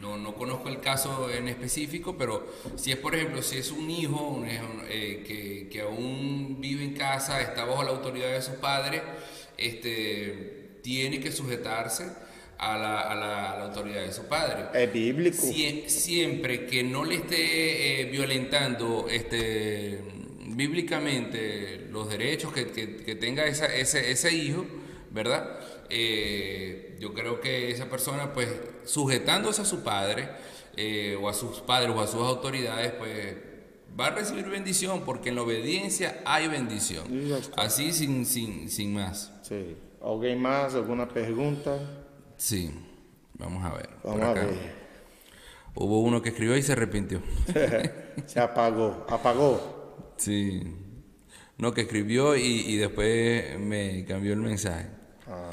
no, no conozco el caso en específico, pero si es, por ejemplo, si es un hijo un- eh, que, que aún vive en casa, está bajo la autoridad de sus padres, este, tiene que sujetarse a la, a la- a la autoridad de su padre. É bíblico? Sie- siempre que no le esté eh, violentando este, bíblicamente los derechos que, que- que tenga esa- ese, ese hijo, ¿verdad? Eh, yo creo que esa persona, pues, sujetándose a su padre eh, o a sus padres o a sus autoridades, pues, va a recibir bendición, porque en la obediencia hay bendición. Así sin, sin, sin más. Sim. Alguém mais? Alguma pergunta? Sí, vamos a ver. Vamos a ver. Hubo uno que escribió y se arrepintió. Se apagou. Apagou? Sí. No, que escribió y, y después me cambió el mensaje. Ah,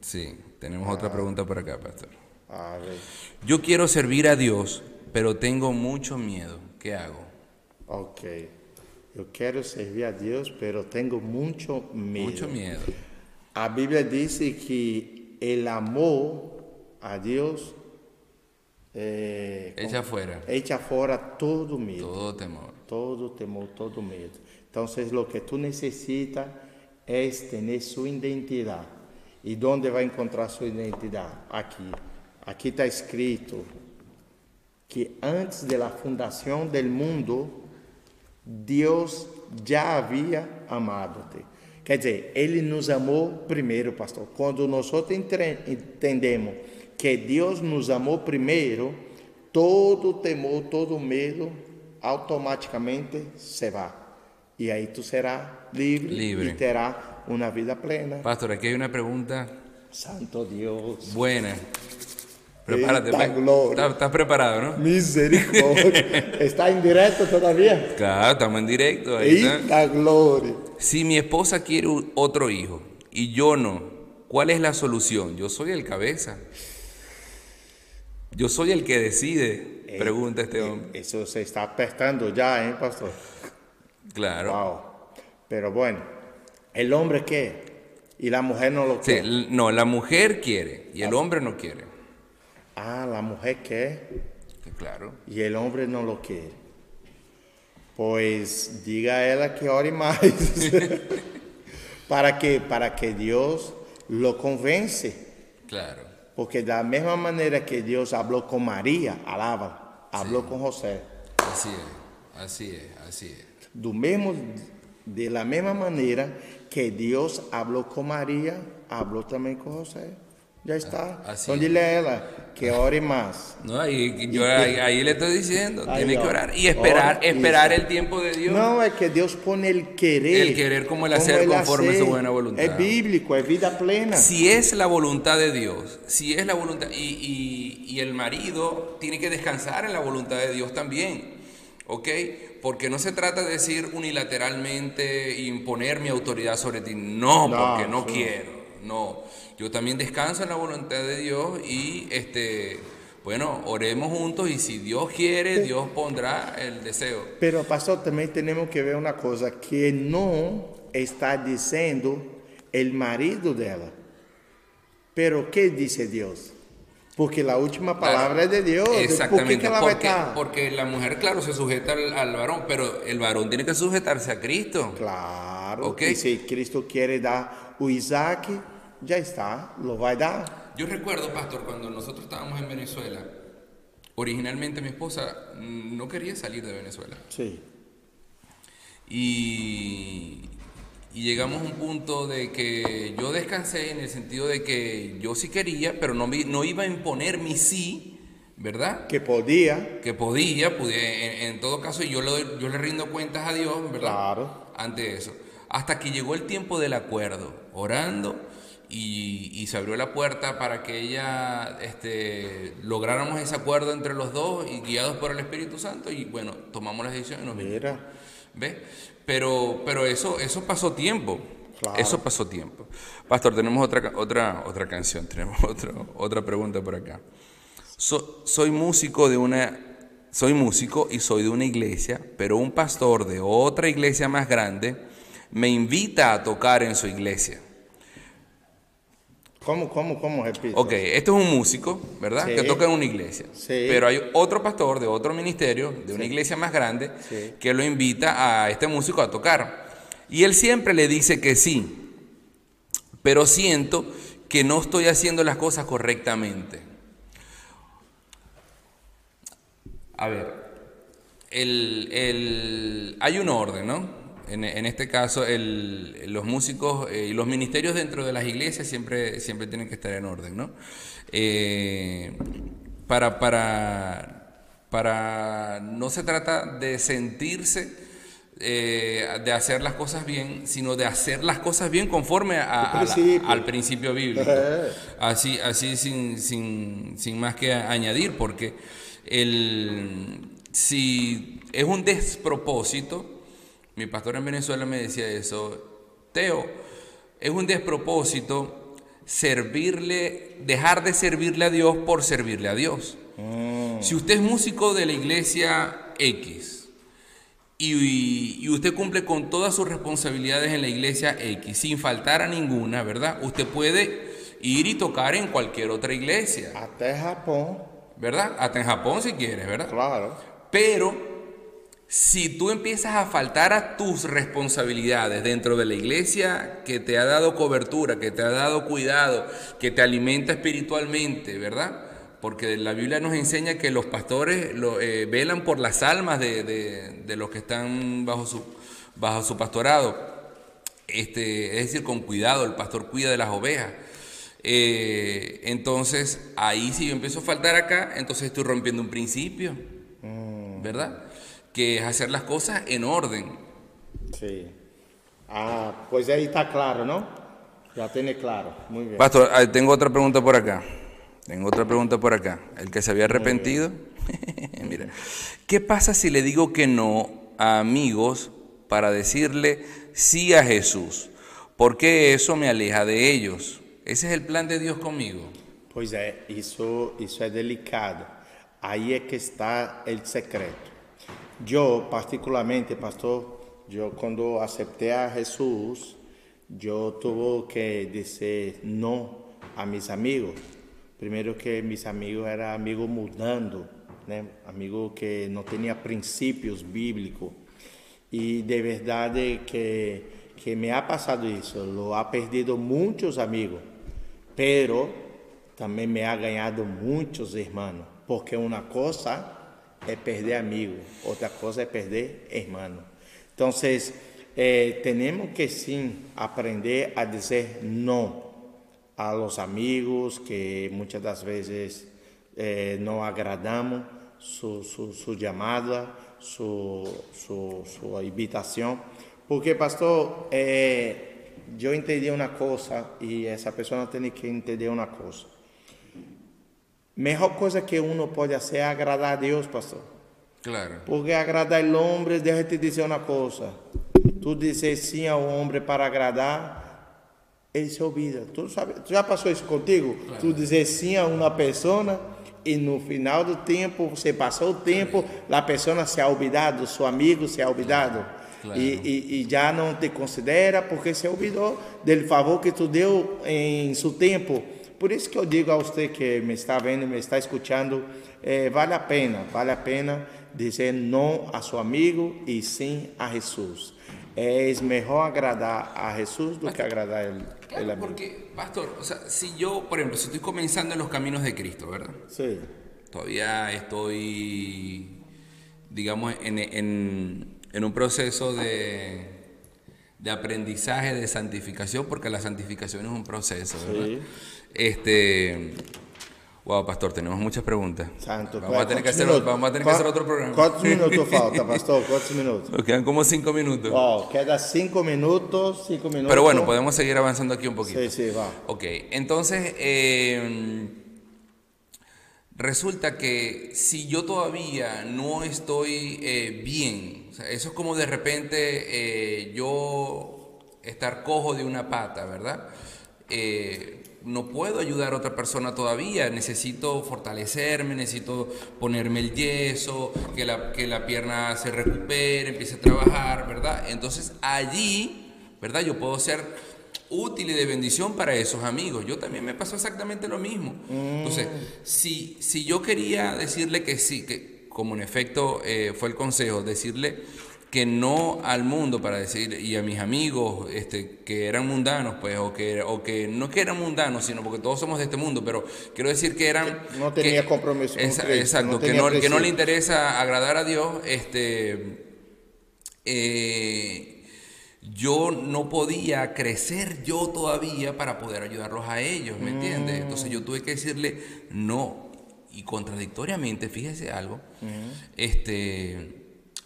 Sí, tenemos otra pregunta por acá, pastor. a ver. Yo quiero servir a Dios, pero tengo mucho miedo. ¿Qué hago? Ok. Eu quero servir a Deus, pero tenho muito medo. Mucho miedo. A Bíblia diz que el amor a Deus é, Echa afuera echa fora todo medo. todo temor. Todo temor, todo medo. Então, o que tu necessita é ter sua identidade. E onde vai encontrar sua identidade? Aqui. Aqui está escrito que antes da fundação do mundo, Deus já havia amado-te. Quer dizer, Ele nos amou primeiro, pastor. Quando nós entendemos que Deus nos amou primeiro, todo temor, todo medo, automaticamente se vai. E aí tu serás livre, e terás uma vida plena. Pastor, aquí hay una pregunta Santo Deus. buena. Prepárate. Gloria. ¿Estás, estás preparado, no? Misericórdia. Está em direto todavía? Claro, estamos en directo. Ahí está. Eita glória. Si mi esposa quiere otro hijo y yo no, ¿cuál es la solución? Yo soy el cabeza. Yo soy el que decide, pregunta este hombre. Isso você está apertando já, hein, pastor? Claro. Wow. Pero bueno, el hombre quer y la mujer no lo Sí, quiere. l- no, la mujer quiere y el hombre no quiere. Ah, la mujer quer Claro. y el hombre no lo quiere. Pues diga a ela que ore mais. para que para que Deus lo convence. Claro. Porque da mesma maneira que Deus falou com Maria, alava, falou com José. Así es, así es, así es. Do de la mesma maneira que Deus falou com Maria, falou também com José. Já está. así Então es. dile a ela que ore más. No, ahí, yo ahí, ahí le estoy diciendo, tiene que orar y esperar, Ora, esperar eso. el tiempo de Dios. Não é que Deus põe el querer. El querer como el hacer conforme su buena voluntad. É bíblico, é vida plena. Si es la voluntad de Dios, si es la voluntad, y, y- y el marido tiene que descansar en la voluntad de Dios también, ¿ok? Porque no se trata de decir unilateralmente, imponer mi autoridad sobre ti, no, No, porque no sí. quiero, no. Yo también descanso en la voluntad de Dios y, este, bueno, oremos juntos y si Dios quiere, Dios pondrá el deseo. Pero, pastor, também temos que ver uma coisa que não está dizendo el marido dela. Pero o que disse Deus? Porque a última palavra é de Deus. Por que, Exactamente, porque, la mujer, claro, se sujeta al, al varón, pero el varón tiene que sujetarse a Cristo. Claro. Ok. E se Cristo quer dar o Isaac, já está, lo vai dar. Yo recuerdo, pastor, cuando nosotros estábamos en Venezuela, originalmente mi esposa mm, no quería salir de Venezuela. Sim. Y, y llegamos a un punto de que yo descansé en el sentido de que yo sí quería, pero no, no iba a imponer mi sí, ¿verdad? Que podia. Que podía, pude, en, en todo caso, yo le, yo le rindo cuentas a Dios, ¿verdad? Claro. Ante eso. Hasta que llegó el tiempo del acuerdo, orando, y, y se abrió la puerta para que ella este, lográramos ese acuerdo entre los dos y guiados por el Espíritu Santo, y bueno, tomamos la decisión y nos vinimos. Mira. ¿Ves? Pero, pero eso, eso pasó tiempo. Claro. Eso pasó tiempo. Pastor, tenemos otra, otra, otra canción, tenemos otro- otra pregunta por acá. So- soy músico de una, soy músico y soy de una iglesia, pero un pastor de otra iglesia más grande me invita a tocar en su iglesia. Como, como, repito. Ok, este es un músico, ¿verdad? Sí. Que toca en una iglesia. Sí. Pero hay otro pastor de otro ministerio, de una Sí. iglesia más grande, que lo invita a este músico a tocar. Y él siempre le dice que sí, pero siento que no estoy haciendo las cosas correctamente. A ver, el, el- hay un orden, ¿no? En, en este caso, el- los músicos eh, y los ministerios dentro de las iglesias siempre, siempre tienen que estar en orden, ¿no? Eh, para, para, para, no se trata de sentirse, eh, de hacer las cosas bien, sino de hacer las cosas bien conforme a- a la- principio. al principio bíblico. Así, así sin, sin, sin más que añadir, porque el, si es un despropósito, mi pastor en Venezuela me decía eso, Teo, es un despropósito servirle, dejar de servirle a Dios por servirle a Dios. Si usted es músico de la iglesia X y, y usted cumple con todas sus responsabilidades en la iglesia X sin faltar a ninguna, ¿verdad? Usted puede ir y tocar en cualquier otra iglesia, Até Japão, ¿verdad? Hasta en Japón si quieres, ¿verdad? claro. Pero si tú empiezas a faltar a tus responsabilidades dentro de la iglesia que te ha dado cobertura, que te ha dado cuidado, que te alimenta espiritualmente, ¿verdad? Porque la Biblia nos enseña que los pastores lo, eh, velan por las almas de, de- de los que están bajo su, bajo su pastorado. Este, es decir, con cuidado, el pastor cuida de las ovejas. Eh, entonces, ahí si yo empiezo a faltar acá, entonces estoy rompiendo un principio, ¿verdad? Que es hacer las cosas en orden. Sí. Ah, pues ahí está claro, ¿no? Ya tiene claro. Muy bien. Pastor, ah, tengo otra pregunta por acá. Tengo otra pregunta por acá. El que se había arrepentido. Mira, ¿qué pasa si le digo que no a amigos para decirle sí a Jesús? ¿Por qué eso me aleja de ellos? Ese es el plan de Dios conmigo. Pois é, isso, isso é delicado. Aí é que está o secreto. Eu, particularmente, pastor, eu quando aceitei a Jesus, eu tive que dizer não a meus amigos. Primeiro que meus amigos eram amigos mudando, né? Amigo que não tinha princípios bíblicos. E de verdade que, que me ha passado isso. Eu ha perdido muitos amigos, pero também me ha ganhado muitos irmãos. Porque uma coisa é perder amigo, outra coisa é perder irmão. Então, eh, temos que sim aprender a dizer não a los amigos que muitas das vezes eh, não agradamos su, su, su chamada, su, invitação. Porque, pastor, eh, eu entendi uma coisa e essa pessoa tem que entender uma coisa. Melhor coisa que uno pode fazer é agradar a Deus, pastor. Claro. Porque agradar o homem, deixa eu te dizer uma coisa. Tu dizer sim ao homem para agradar, ele se olvida. Tu, sabe, tu já passou isso contigo? Tu dizer sim a uma pessoa e no final do tempo, você passou o tempo, a pessoa se ha olvidado, seu amigo se ha olvidado. Claro. E, e, e já não te considera porque se olvidou do favor que tu deu em seu tempo. Por isso que eu digo a você que me está vendo, me está escutando, eh, vale a pena, vale a pena dizer não a seu amigo e sim a Jesus. É melhor agradar a Jesus do que agradar el, el Claro, amigo. porque, pastor, o sea, si yo, por ejemplo, si estoy comenzando en los caminos de Cristo, ¿verdad? Sí, Todavía estoy, digamos, en, en- en un proceso de, de aprendizaje, de santificación, porque la santificación es un proceso, ¿verdad? Sí. Este, wow, pastor, tenemos muchas preguntas. santo. Vamos a tener que hacer, vamos a tener que hacer otro programa. Quantos minutos falta, pastor? Quantos minutos? Nos quedan como cinco minutos. Ó, queda cinco minutos, cinco minutos. Pero bueno, podemos seguir avanzando aquí un poquito. Sí, sí, va. Ok, entonces eh, resulta que si yo todavía no estoy eh, bien, o sea, eso es como de repente eh, yo estar cojo de una pata, ¿verdad? Eh, no puedo ayudar a otra persona todavía, necesito fortalecerme, necesito ponerme el yeso, que la, que la pierna se recupere, empiece a trabajar, ¿verdad? Entonces allí, ¿verdad? Yo puedo ser útil y de bendición para esos amigos. Yo también me pasó exactamente lo mismo. Entonces, si, si yo quería decirle que sí, que como en efecto eh, fue el consejo, decirle que no al mundo para decir, y a mis amigos este, que eran mundanos, pues, o que, o que no que eran mundanos, sino porque todos somos de este mundo, pero quiero decir que eran... No tenía compromiso. Esa, exacto, no que, no, que no le interesa agradar a Dios, este... eh, yo no podía crecer yo todavía para poder ayudarlos a ellos, ¿me entiendes? Entonces yo tuve que decirle no. Y contradictoriamente, fíjese algo, este,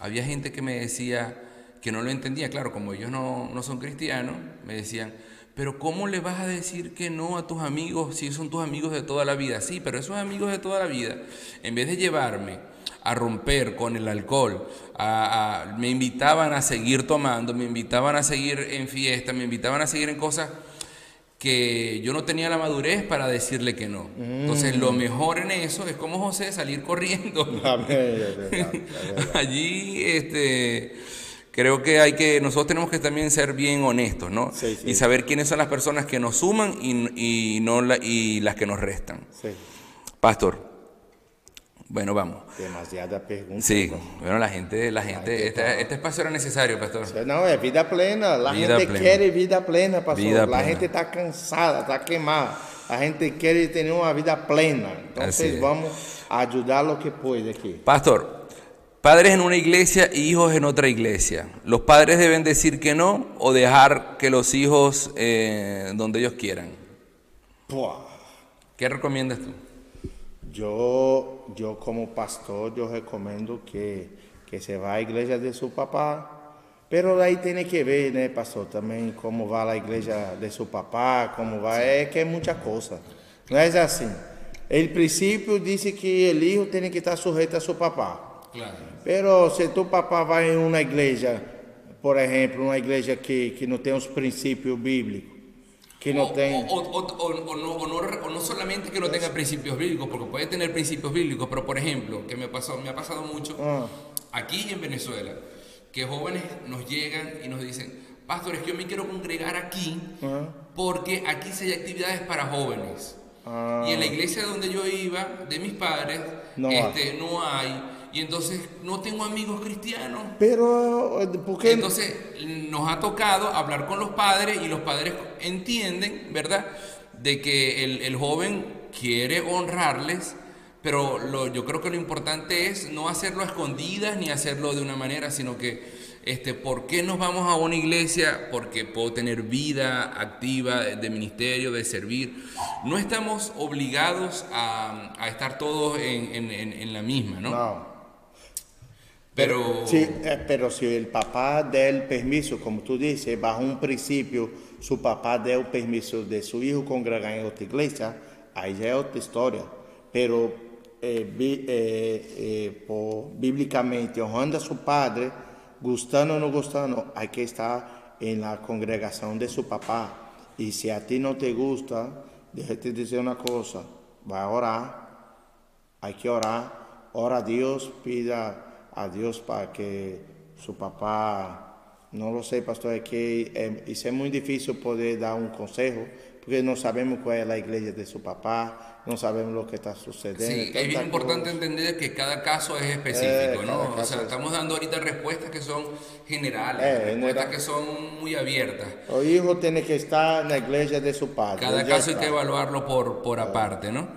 había gente que me decía que no lo entendía, claro, como ellos no, no son cristianos, me decían, pero ¿cómo le vas a decir que no a tus amigos si son tus amigos de toda la vida? Sí, pero esos amigos de toda la vida, en vez de llevarme a romper con el alcohol, a- me invitaban a seguir tomando, me invitaban a seguir en fiesta, me invitaban a seguir en cosas que yo no tenía la madurez para decirle que no. Entonces lo mejor en eso es como José salir corriendo. Allí este creo que hay que nosotros tenemos que también ser bien honestos, ¿no? Sí, sí. Y saber quiénes son las personas que nos suman y, y no la- y las que nos restan. Sí, Pastor. Bueno, vamos. demasiada pergunta. Sí, bueno, la gente, la gente, este, este espacio era necesario, pastor. Não, é vida plena. A Vida gente plena. quer vida plena, pastor. Vida a plena. gente está cansada, está queimada. A gente quer ter uma vida plena. Então, Así es. vamos ajudar lo que puede aqui. Pastor, padres en una iglesia y hijos en otra iglesia. ¿Los padres deben decir que no o dejar que los hijos eh, donde ellos quieran? ¿Qué recomiendas tú? Eu, eu como pastor, eu recomendo que, que se vá à igreja de seu papá. Pero aí tem que ver, né, pastor, também como vai a igreja de seu papá, como vai, é que é muita coisa. Não é assim. El princípio disse que o filho tem que estar sujeito a seu papá. Claro. Pero se tu papá vai em uma igreja, por exemplo, uma igreja que, que não tem os princípios bíblicos, que o- o- o- no, no- o no solamente que no tenga principios bíblicos, porque puede tener principios bíblicos, pero por ejemplo, que me, pasó, me ha pasado mucho Ah, aquí en Venezuela, que jóvenes nos llegan y nos dicen, pastores, que yo me quiero congregar aquí ah, porque aquí sí hay actividades para jóvenes. ah, Y en la iglesia donde yo iba, de mis padres, No este, no hay. Y entonces no tengo amigos cristianos. Pero, ¿por qué? Entonces nos ha tocado hablar con los padres y los padres entienden, ¿verdad? De que el, el joven quiere honrarles, pero lo- yo creo que lo importante es no hacerlo a escondidas ni hacerlo de una manera, sino que, este, ¿por qué nos vamos a una iglesia? Porque puedo tener vida activa de, ministerio, de servir. No estamos obligados a, a estar todos en, en- la misma, ¿no? Não. Pero... Sí, eh, pero si el papá da el permiso, como tú dices, bajo un principio, su papá da el permiso de su hijo congregar en otra iglesia, ahí ya es otra historia. Pero eh, eh, bíblicamente, honrando a su padre, gustando o no gustando, hay que estar en la congregación de su papá. Y si a ti no te gusta, déjate decir una cosa, va a orar, hay que orar, ora a Dios, pida a Dios para que su papá, no lo sé, pastor, es que eh, es muy difícil poder dar un consejo, porque no sabemos cuál es la iglesia de su papá, no sabemos lo que está sucediendo. Sí, es bien importante entender que cada caso es específico, Eh, ¿no? cada O sea, es- estamos dando ahorita respuestas que son generales, Eh, respuestas general. que son muy abiertas. El hijo tiene que estar en la iglesia de su padre. Cada caso hay que evaluarlo por, por aparte, ¿no?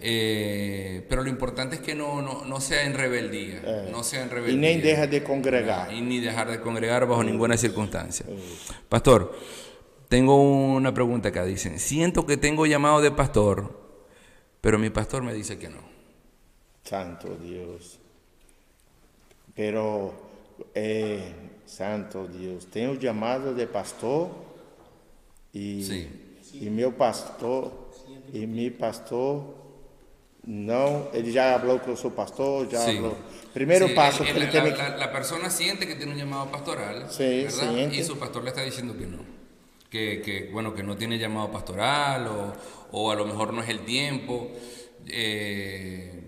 Eh, pero lo importante es que no, no, no sea en rebeldía, Eh, no sea en Y rebeldía. ni deja de congregar. Y ni dejar de congregar bajo ninguna circunstancia. Pastor, tengo una pregunta acá. Dicen, siento que tengo llamado de pastor, pero mi pastor me dice que no. Santo Dios. Pero, eh, Santo Dios, tenho chamado de pastor Sim. e meu pastor, e meu pastor, não, ele já falou com o seu pastor, Sí. Sí, el- que el- ele tem la, que... la- la persona siente que tiene un llamado pastoral, Sí, ¿verdad? siente. Y su pastor le está diciendo que no. Que, que, bueno, que no tiene llamado pastoral o, o a lo mejor no es el tiempo. Eh,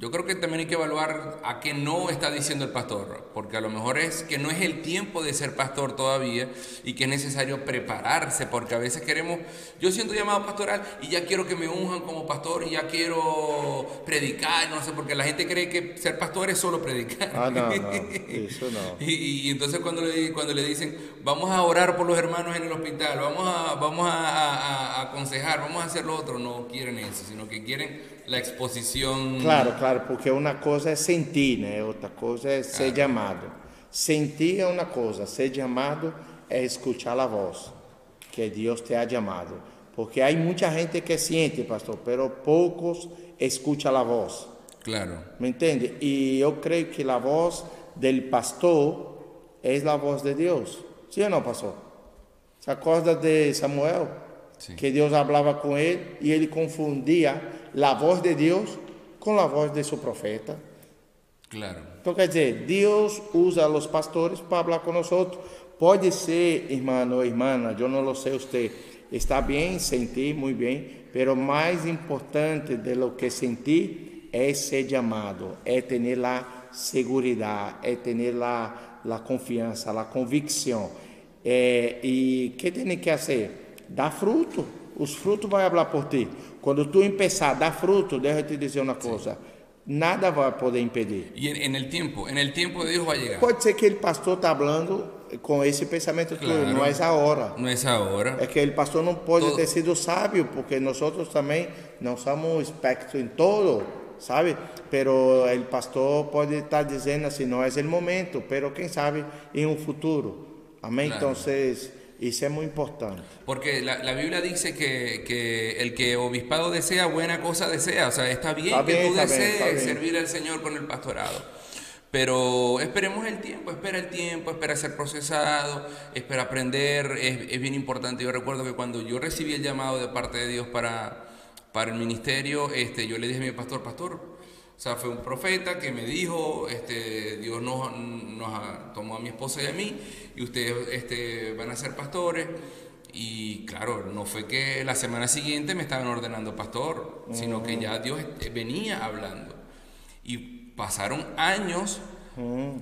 yo creo que también hay que evaluar a qué no está diciendo el pastor, porque a lo mejor es que no es el tiempo de ser pastor todavía y que es necesario prepararse, porque a veces queremos, yo siento llamado pastoral y ya quiero que me unjan como pastor y ya quiero predicar, no sé, porque la gente cree que ser pastor es solo predicar. Ah, no, no, eso no. Y, y entonces cuando le, cuando le dicen, vamos a orar por los hermanos en el hospital, vamos a, vamos a, a- a aconsejar, vamos a hacer lo otro, no quieren eso, sino que quieren la exposición. Claro, claro, porque uma coisa é sentir, né? Outra coisa é ser chamado. Sentir é uma coisa, ser chamado é escutar a voz que Deus te ha chamado. Porque há muita gente que sente, pastor, pero poucos escutam a voz. Claro. ¿Me entiende? Y yo creo que la voz del pastor es la voz de Dios. ¿Sí o no, pastor? ¿Se acuerda de Samuel? Sí. Que Dios hablaba con él y él confundía la voz de Dios con la voz de su profeta. Claro. Então, quer dizer, Deus usa os pastores para falar com nós outros. Pode ser, irmão ou irmã, eu não lo sei você, está bem, sentir muito bem, pero mais importante de lo que sentir é ser chamado, é ter a segurança, é ter a, a confiança, a convicção. É, e que tem que fazer? Dar fruto. Os frutos vão falar por ti. Quando tu começar a dar fruto, deixa eu te dizer uma coisa: nada vai poder impedir. En, en el tiempo, en el tiempo de Dios va a llegar. Pode ser que o pastor está falando com esse pensamento Claro. tuyo, não é a hora. No es ahora. É que o pastor não pode Todo- ter sido sábio, porque nós também não somos expertos em todo, sabe? Pero o pastor pode estar dizendo assim, não é o momento, pero quem sabe em um futuro. Amém? Claro. Então, isso é muito importante. Porque la, la Biblia dice que, que el que obispado desea, buena cosa desea. O sea, está bien Está que bien, tú desees bien. servir al Señor con el pastorado. Pero esperemos el tiempo, espera el tiempo, espera ser procesado, espera aprender, es, es bien importante. Yo recuerdo que cuando yo recibí el llamado de parte de Dios para, para el ministerio, este, yo le dije a mi pastor, pastor, o sea, fue un profeta que me dijo, este, Dios nos, nos ah, tomó a mi esposa y a mí, y ustedes este, van a ser pastores. Y claro, no fue que la semana siguiente me estaban ordenando pastor, sino que ya Dios eh, venía hablando. Y pasaron años,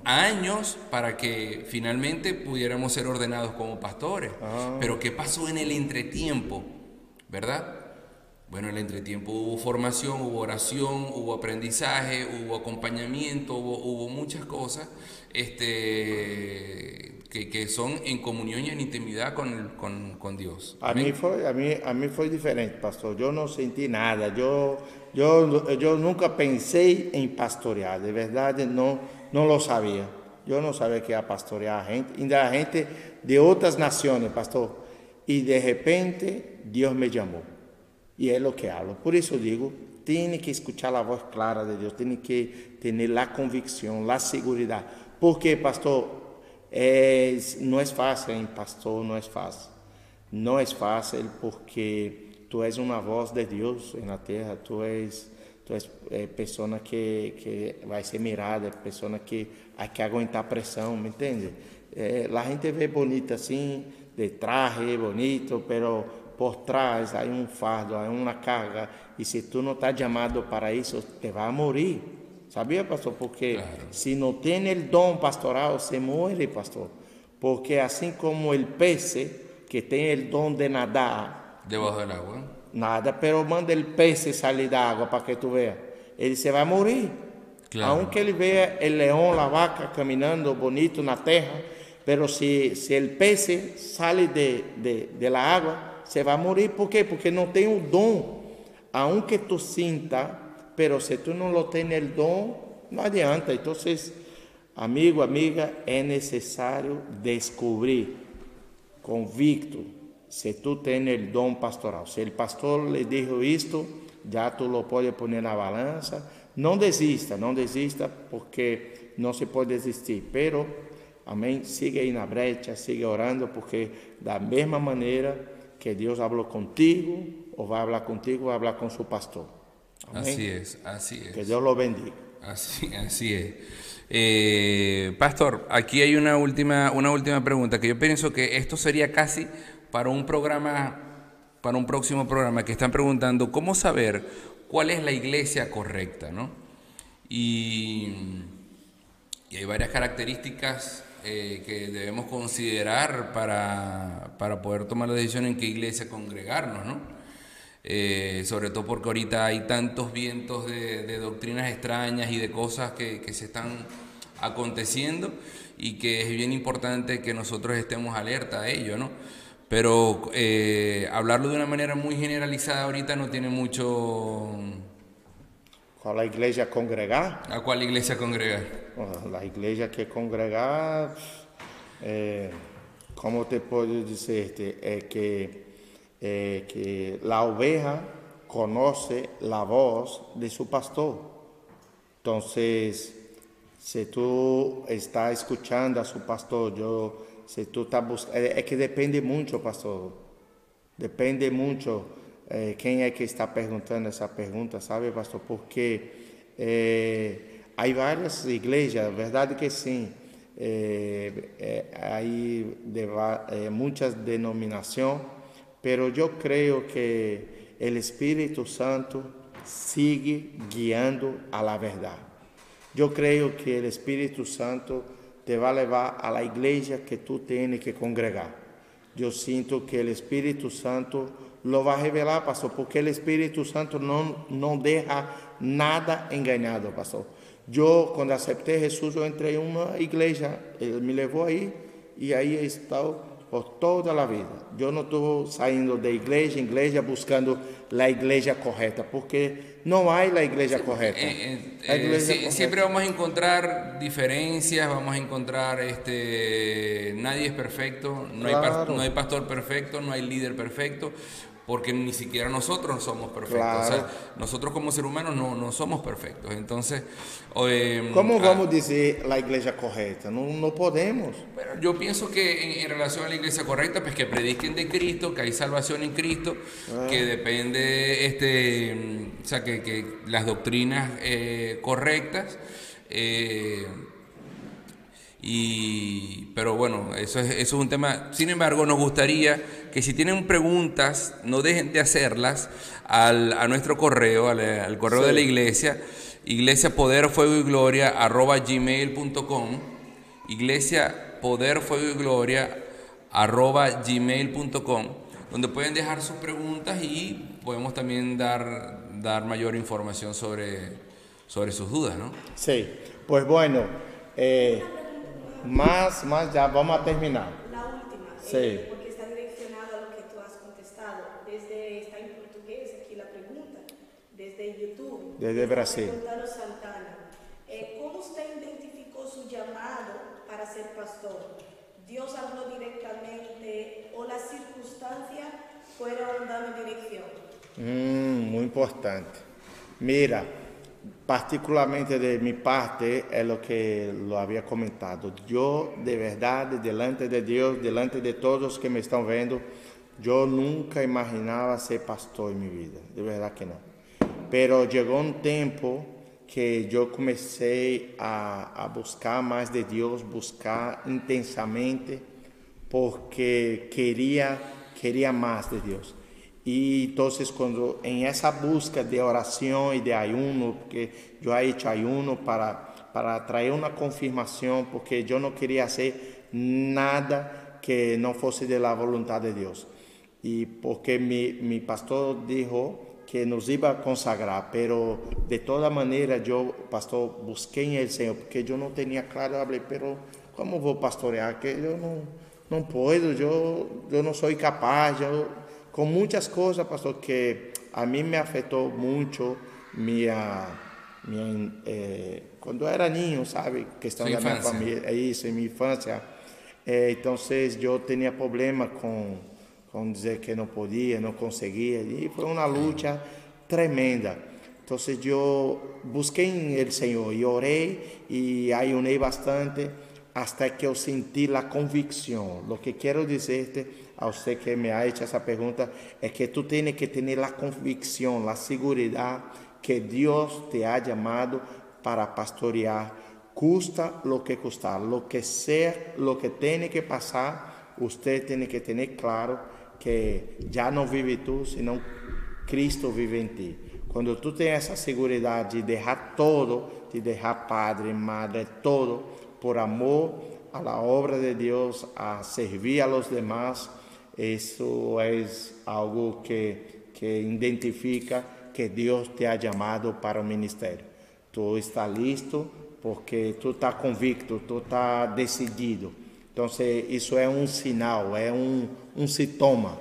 años para que finalmente pudiéramos ser ordenados como pastores. Pero ¿qué pasó en el entretiempo? ¿Verdad? Bueno, en el entretiempo hubo formación, hubo oración, hubo aprendizaje, hubo acompañamiento, hubo, hubo muchas cosas este, que, que son en comunión y en intimidad con, con, con Dios. A mim foi, a mim, a mim foi diferente, pastor. Eu não senti nada. Eu, eu, eu nunca pensei em pastorear. De verdade, não, não lo sabia. Eu não sabia que ia pastorear a gente. Ainda a gente de outras nações, pastor. E de repente, Deus me chamou. E é o que hablo. Por isso eu digo, tem que escutar a voz clara de Deus, tem que ter a convicção, a segurança. Porque, pastor, é, não é fácil, hein, pastor, não é fácil. Não é fácil porque tu és uma voz de Deus na terra, tu és, tu és é, pessoa que, que vai ser mirada, pessoa que há que aguentar pressão, me entende? É, a gente vê bonita assim, de traje bonito, pero por trás há um fardo, há uma carga, e se tu não está chamado para isso, te vai morrer. Sabia, pastor? Porque Claro. se não tem o dom pastoral, se morre, pastor. Porque assim como o peixe que tem o dom de nadar, Debajo del agua. nada, pero manda o peixe sair da água para que tu veja, ele se vai morrer. Claro. Aunque ele veja o leão, a vaca caminhando bonito na terra, pero se, se o peixe sai de, de, de la água, se vai morrer. Por quê? Porque não tem o dom. Aunque tu sinta, pero se tu não lo tem el dom, não adianta. Então, amigo, amiga, é necessário descobrir convicto se tu tens o dom pastoral. Se o pastor lhe dijo isto, já tu lo pode pôr na balança. Não desista, não desista, porque não se pode desistir. Pero, amém, siga aí na brecha, siga orando, porque da mesma maneira que Deus falou contigo, ou vai falar contigo, vai falar com seu pastor. Amém? Así es, así es. Que Deus lo bendiga. Así, así es. Eh, Pastor, aquí hay una última, una última pregunta que yo pienso que esto sería casi para un programa, para un próximo programa, que están preguntando cómo saber cuál es la iglesia correcta, ¿no? Y, y hay varias características eh, que debemos considerar para, para, poder tomar la decisión en qué iglesia congregarnos, ¿no? Eh, sobre todo porque ahorita hay tantos vientos de, de doctrinas extrañas y de cosas que, que, se están aconteciendo y que es bien importante que nosotros estemos alerta a ello, ¿no? Pero eh, hablarlo de una manera muy generalizada ahorita no tiene mucho... ¿Cuál iglesia congregar? ¿A cuál iglesia congregar? La iglesia que congregar, eh, ¿cómo te puedo decirte? Es que, eh, que la oveja conoce la voz de su pastor. Entonces, si tú estás escuchando a su pastor, yo se tú estás buscando, é, que depende muito, pastor. Depende muito é, quem é que está perguntando essa pergunta, sabe, pastor? Porque é, há várias igrejas, verdade que sim. É, é, aí é, muitas denominações, pero eu creio que o Espírito Santo sigue guiando a la verdade. Eu creio que o Espírito Santo te va a llevar a la iglesia que tú tienes que congregar. Yo siento que el Espíritu Santo lo va a revelar, pastor, porque el Espíritu Santo no, no deja nada engañado, pastor. Yo cuando acepté a Jesús, yo entré en una iglesia, él me llevó ahí y ahí he estado por toda a vida. Eu não estou saindo da igreja em igreja buscando a igreja correta, porque não há a igreja correta. Eh, eh, correta. Siempre vamos a encontrar diferencias, vamos a encontrar este, nadie es perfecto, no, claro. hay, no hay pastor perfecto, no hay líder perfecto, porque ni siquiera nosotros somos perfectos. Claro. O sea, nosotros como seres humanos no, no somos perfectos. Entonces, eh, ¿cómo vamos a decir la iglesia correcta? No, no podemos. Pero yo pienso que en, en, relación a la iglesia correcta, pues que prediquen de Cristo, que hay salvación en Cristo, ah. que depende, este, o sea, que, que las doctrinas eh, correctas. Eh, y, pero bueno, eso es, eso es un tema. Sin embargo, nos gustaría que si tienen preguntas, no dejen de hacerlas al, a nuestro correo, al, al correo sí. de la iglesia, iglesia poder, fuego y gloria, arroba gmail.com, iglesia poder, fuego y gloria, arroba gmail.com, donde pueden dejar sus preguntas y podemos también dar, dar mayor información sobre, sobre sus dudas, ¿no? Sí, pues bueno. Eh, Mas, mas já vamos a terminar. La última, Sí. eh, porque está direccionado a lo que tú has contestado. Desde, está en portugués aquí la pregunta, desde YouTube. Desde Brasil. Santana. Eh, ¿Cómo usted identificó su llamado para ser pastor? ¿Dios habló directamente o las circunstancias fueron dando dirección? Hum, muito importante. Mira, particularmente de mi parte, é o que lo havia comentado. Eu, de verdade, delante de Deus, delante de todos que me estão vendo, eu nunca imaginava ser pastor em minha vida, de verdade que não. Pero chegou um tempo que eu comecei a, a buscar mais de Deus, buscar intensamente, porque queria queria mais de Deus. Y entonces cuando en esa busca de oración y de ayuno, porque yo he hecho ayuno para, para traer una confirmación, porque yo no quería hacer nada que no fuese de la voluntad de Dios. Y porque mi, mi pastor dijo que nos iba a consagrar, pero de toda manera yo, pastor, busqué en el Señor, porque yo no tenía claro, hablé, pero ¿cómo voy a pastorear? Que yo no, no puedo, yo, yo no soy capaz, yo com muitas coisas, pastor, que a mim me afetou muito minha, minha eh, quando eu era ninho, sabe, da minha infância. família, é isso, em minha infância. Eh, então, eu tinha problema com, com dizer que não podia, não conseguia, e foi uma luta tremenda. Então, eu busquei o Senhor e orei e ayunei bastante hasta que eu senti a convicção. O que quero dizer a você que me ha hecho essa pergunta é que tu tienes que ter a convicção, a segurança que Deus te ha chamado para pastorear, custa lo que custar, lo que sea, lo que tiene que pasar, usted tiene que tener claro que já não vive tu, senão Cristo vive em ti. Quando tu tens essa segurança de deixar todo, de deixar padre, madre, todo, por amor a la obra de Deus, a servir a los demás, isso é algo que, que identifica que Deus te ha chamado para o ministério. Tu está listo porque tu está convicto, tu está decidido. Então, isso é um sinal, é um, um sintoma.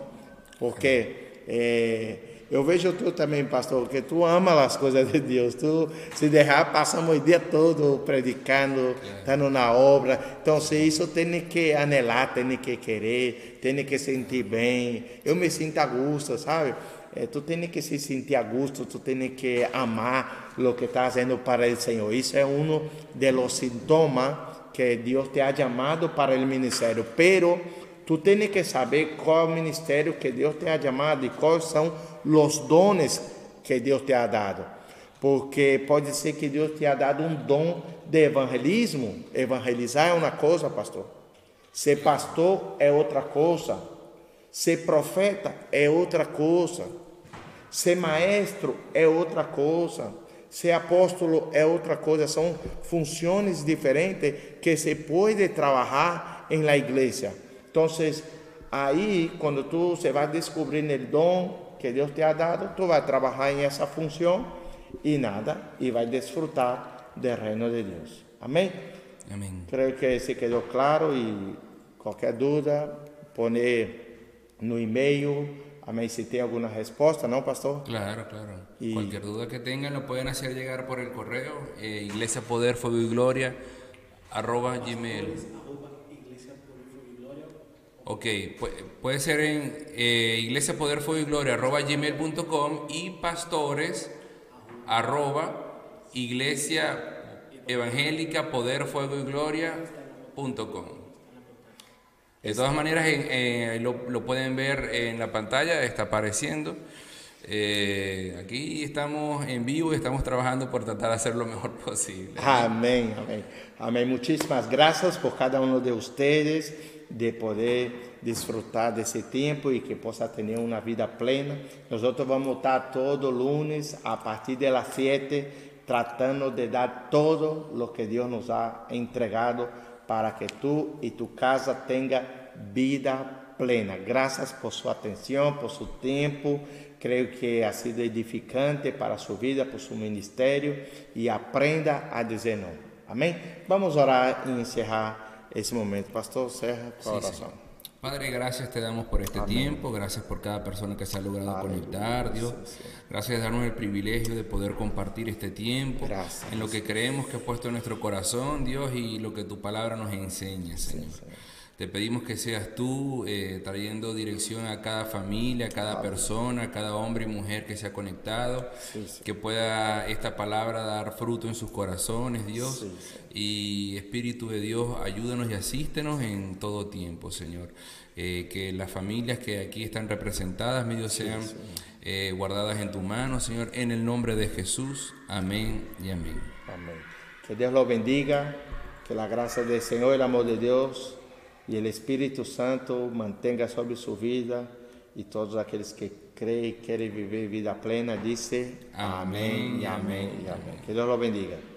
Porque é, eu vejo tu também, pastor, que tu ama as coisas de Deus. Tu, se deixar, passamos o dia todo predicando, estando na obra. Então, se isso tem que anelar, tem que querer, tem que sentir bem. Eu me sinto a gosto, sabe? É, tu tem que se sentir a gosto, tu tem que amar o que está fazendo para o Senhor. Isso é um dos sintomas que Deus te ha chamado para o ministério. Pero tu tens que saber qual é o ministério que Deus te ha chamado e quais são os dones que Deus te ha dado. Porque pode ser que Deus te ha dado um dom de evangelismo. Evangelizar é uma coisa, pastor. Ser pastor é outra coisa. Ser profeta é outra coisa. Ser maestro é outra coisa. Ser apóstolo é outra coisa. São funções diferentes que se pode trabalhar em la igreja. Então, aí, quando tu se vai descobrir o dom que Deus te ha dado, tu vai trabalhar em essa função e nada, e vai desfrutar do reino de Deus. Amém? Amén. Creio que se quedou claro e qualquer dúvida, pone no e-mail. Amém. Si tem alguna respuesta, ¿no, pastor? Claro, claro. Y- Cualquier duda que tengan lo pueden hacer llegar por el correo eh, Iglesia Poder Fuego y Gloria arroba gmail. Arroba Iglesia por el Fuego y Gloria. Ok, pu- puede ser en eh, Iglesia Poder Fuego y Gloria arroba gmail.com y pastores arroba Iglesia Evangélica Poder Fuego y Gloria.com. De todas maneras, en- lo, pueden ver en la pantalla, está apareciendo. Eh, aquí estamos en vivo y estamos trabajando por tratar de hacer lo mejor posible. Amém, amém. Amém. Muitíssimas graças por cada um de vocês de poder desfrutar desse tempo e que possa ter uma vida plena. Nós vamos estar todo lunes a partir das 7 tratando de dar todo o que Deus nos ha entregado para que tu e tu casa tenha vida plena. Graças por sua atenção, por seu tempo. Creio que ha sido edificante para sua vida, por seu ministério e aprenda a dizer não. Amém? Vamos orar e encerrar esse momento. Pastor, cerra com a Sí, oração. Señor. Padre, gracias te damos por este tiempo, gracias por cada persona que se ha logrado conectar, Dios. Gracias de darnos el privilegio de poder compartir este tiempo Gracias. en lo que creemos que has puesto en nuestro corazón, Dios, y lo que tu palabra nos enseña, Señor. Te pedimos que seas tú eh, trayendo dirección a cada familia, a cada persona, a cada hombre y mujer que se ha conectado, que pueda esta palabra dar fruto en sus corazones, Dios. Y Espíritu de Dios, ayúdanos y asístenos en todo tiempo, Señor. Eh, que las familias que aquí están representadas, mi Dios, sean eh, guardadas en tu mano, Señor, en el nombre de Jesús. Amén y amén. Amém. Que Deus lo bendiga, que a graça do Senhor e o amor de Deus e o Espírito Santo mantenha sobre sua vida e todos aqueles que creem e querem viver vida plena, disse Amém, amém e amém e amém. Que Deus lo bendiga.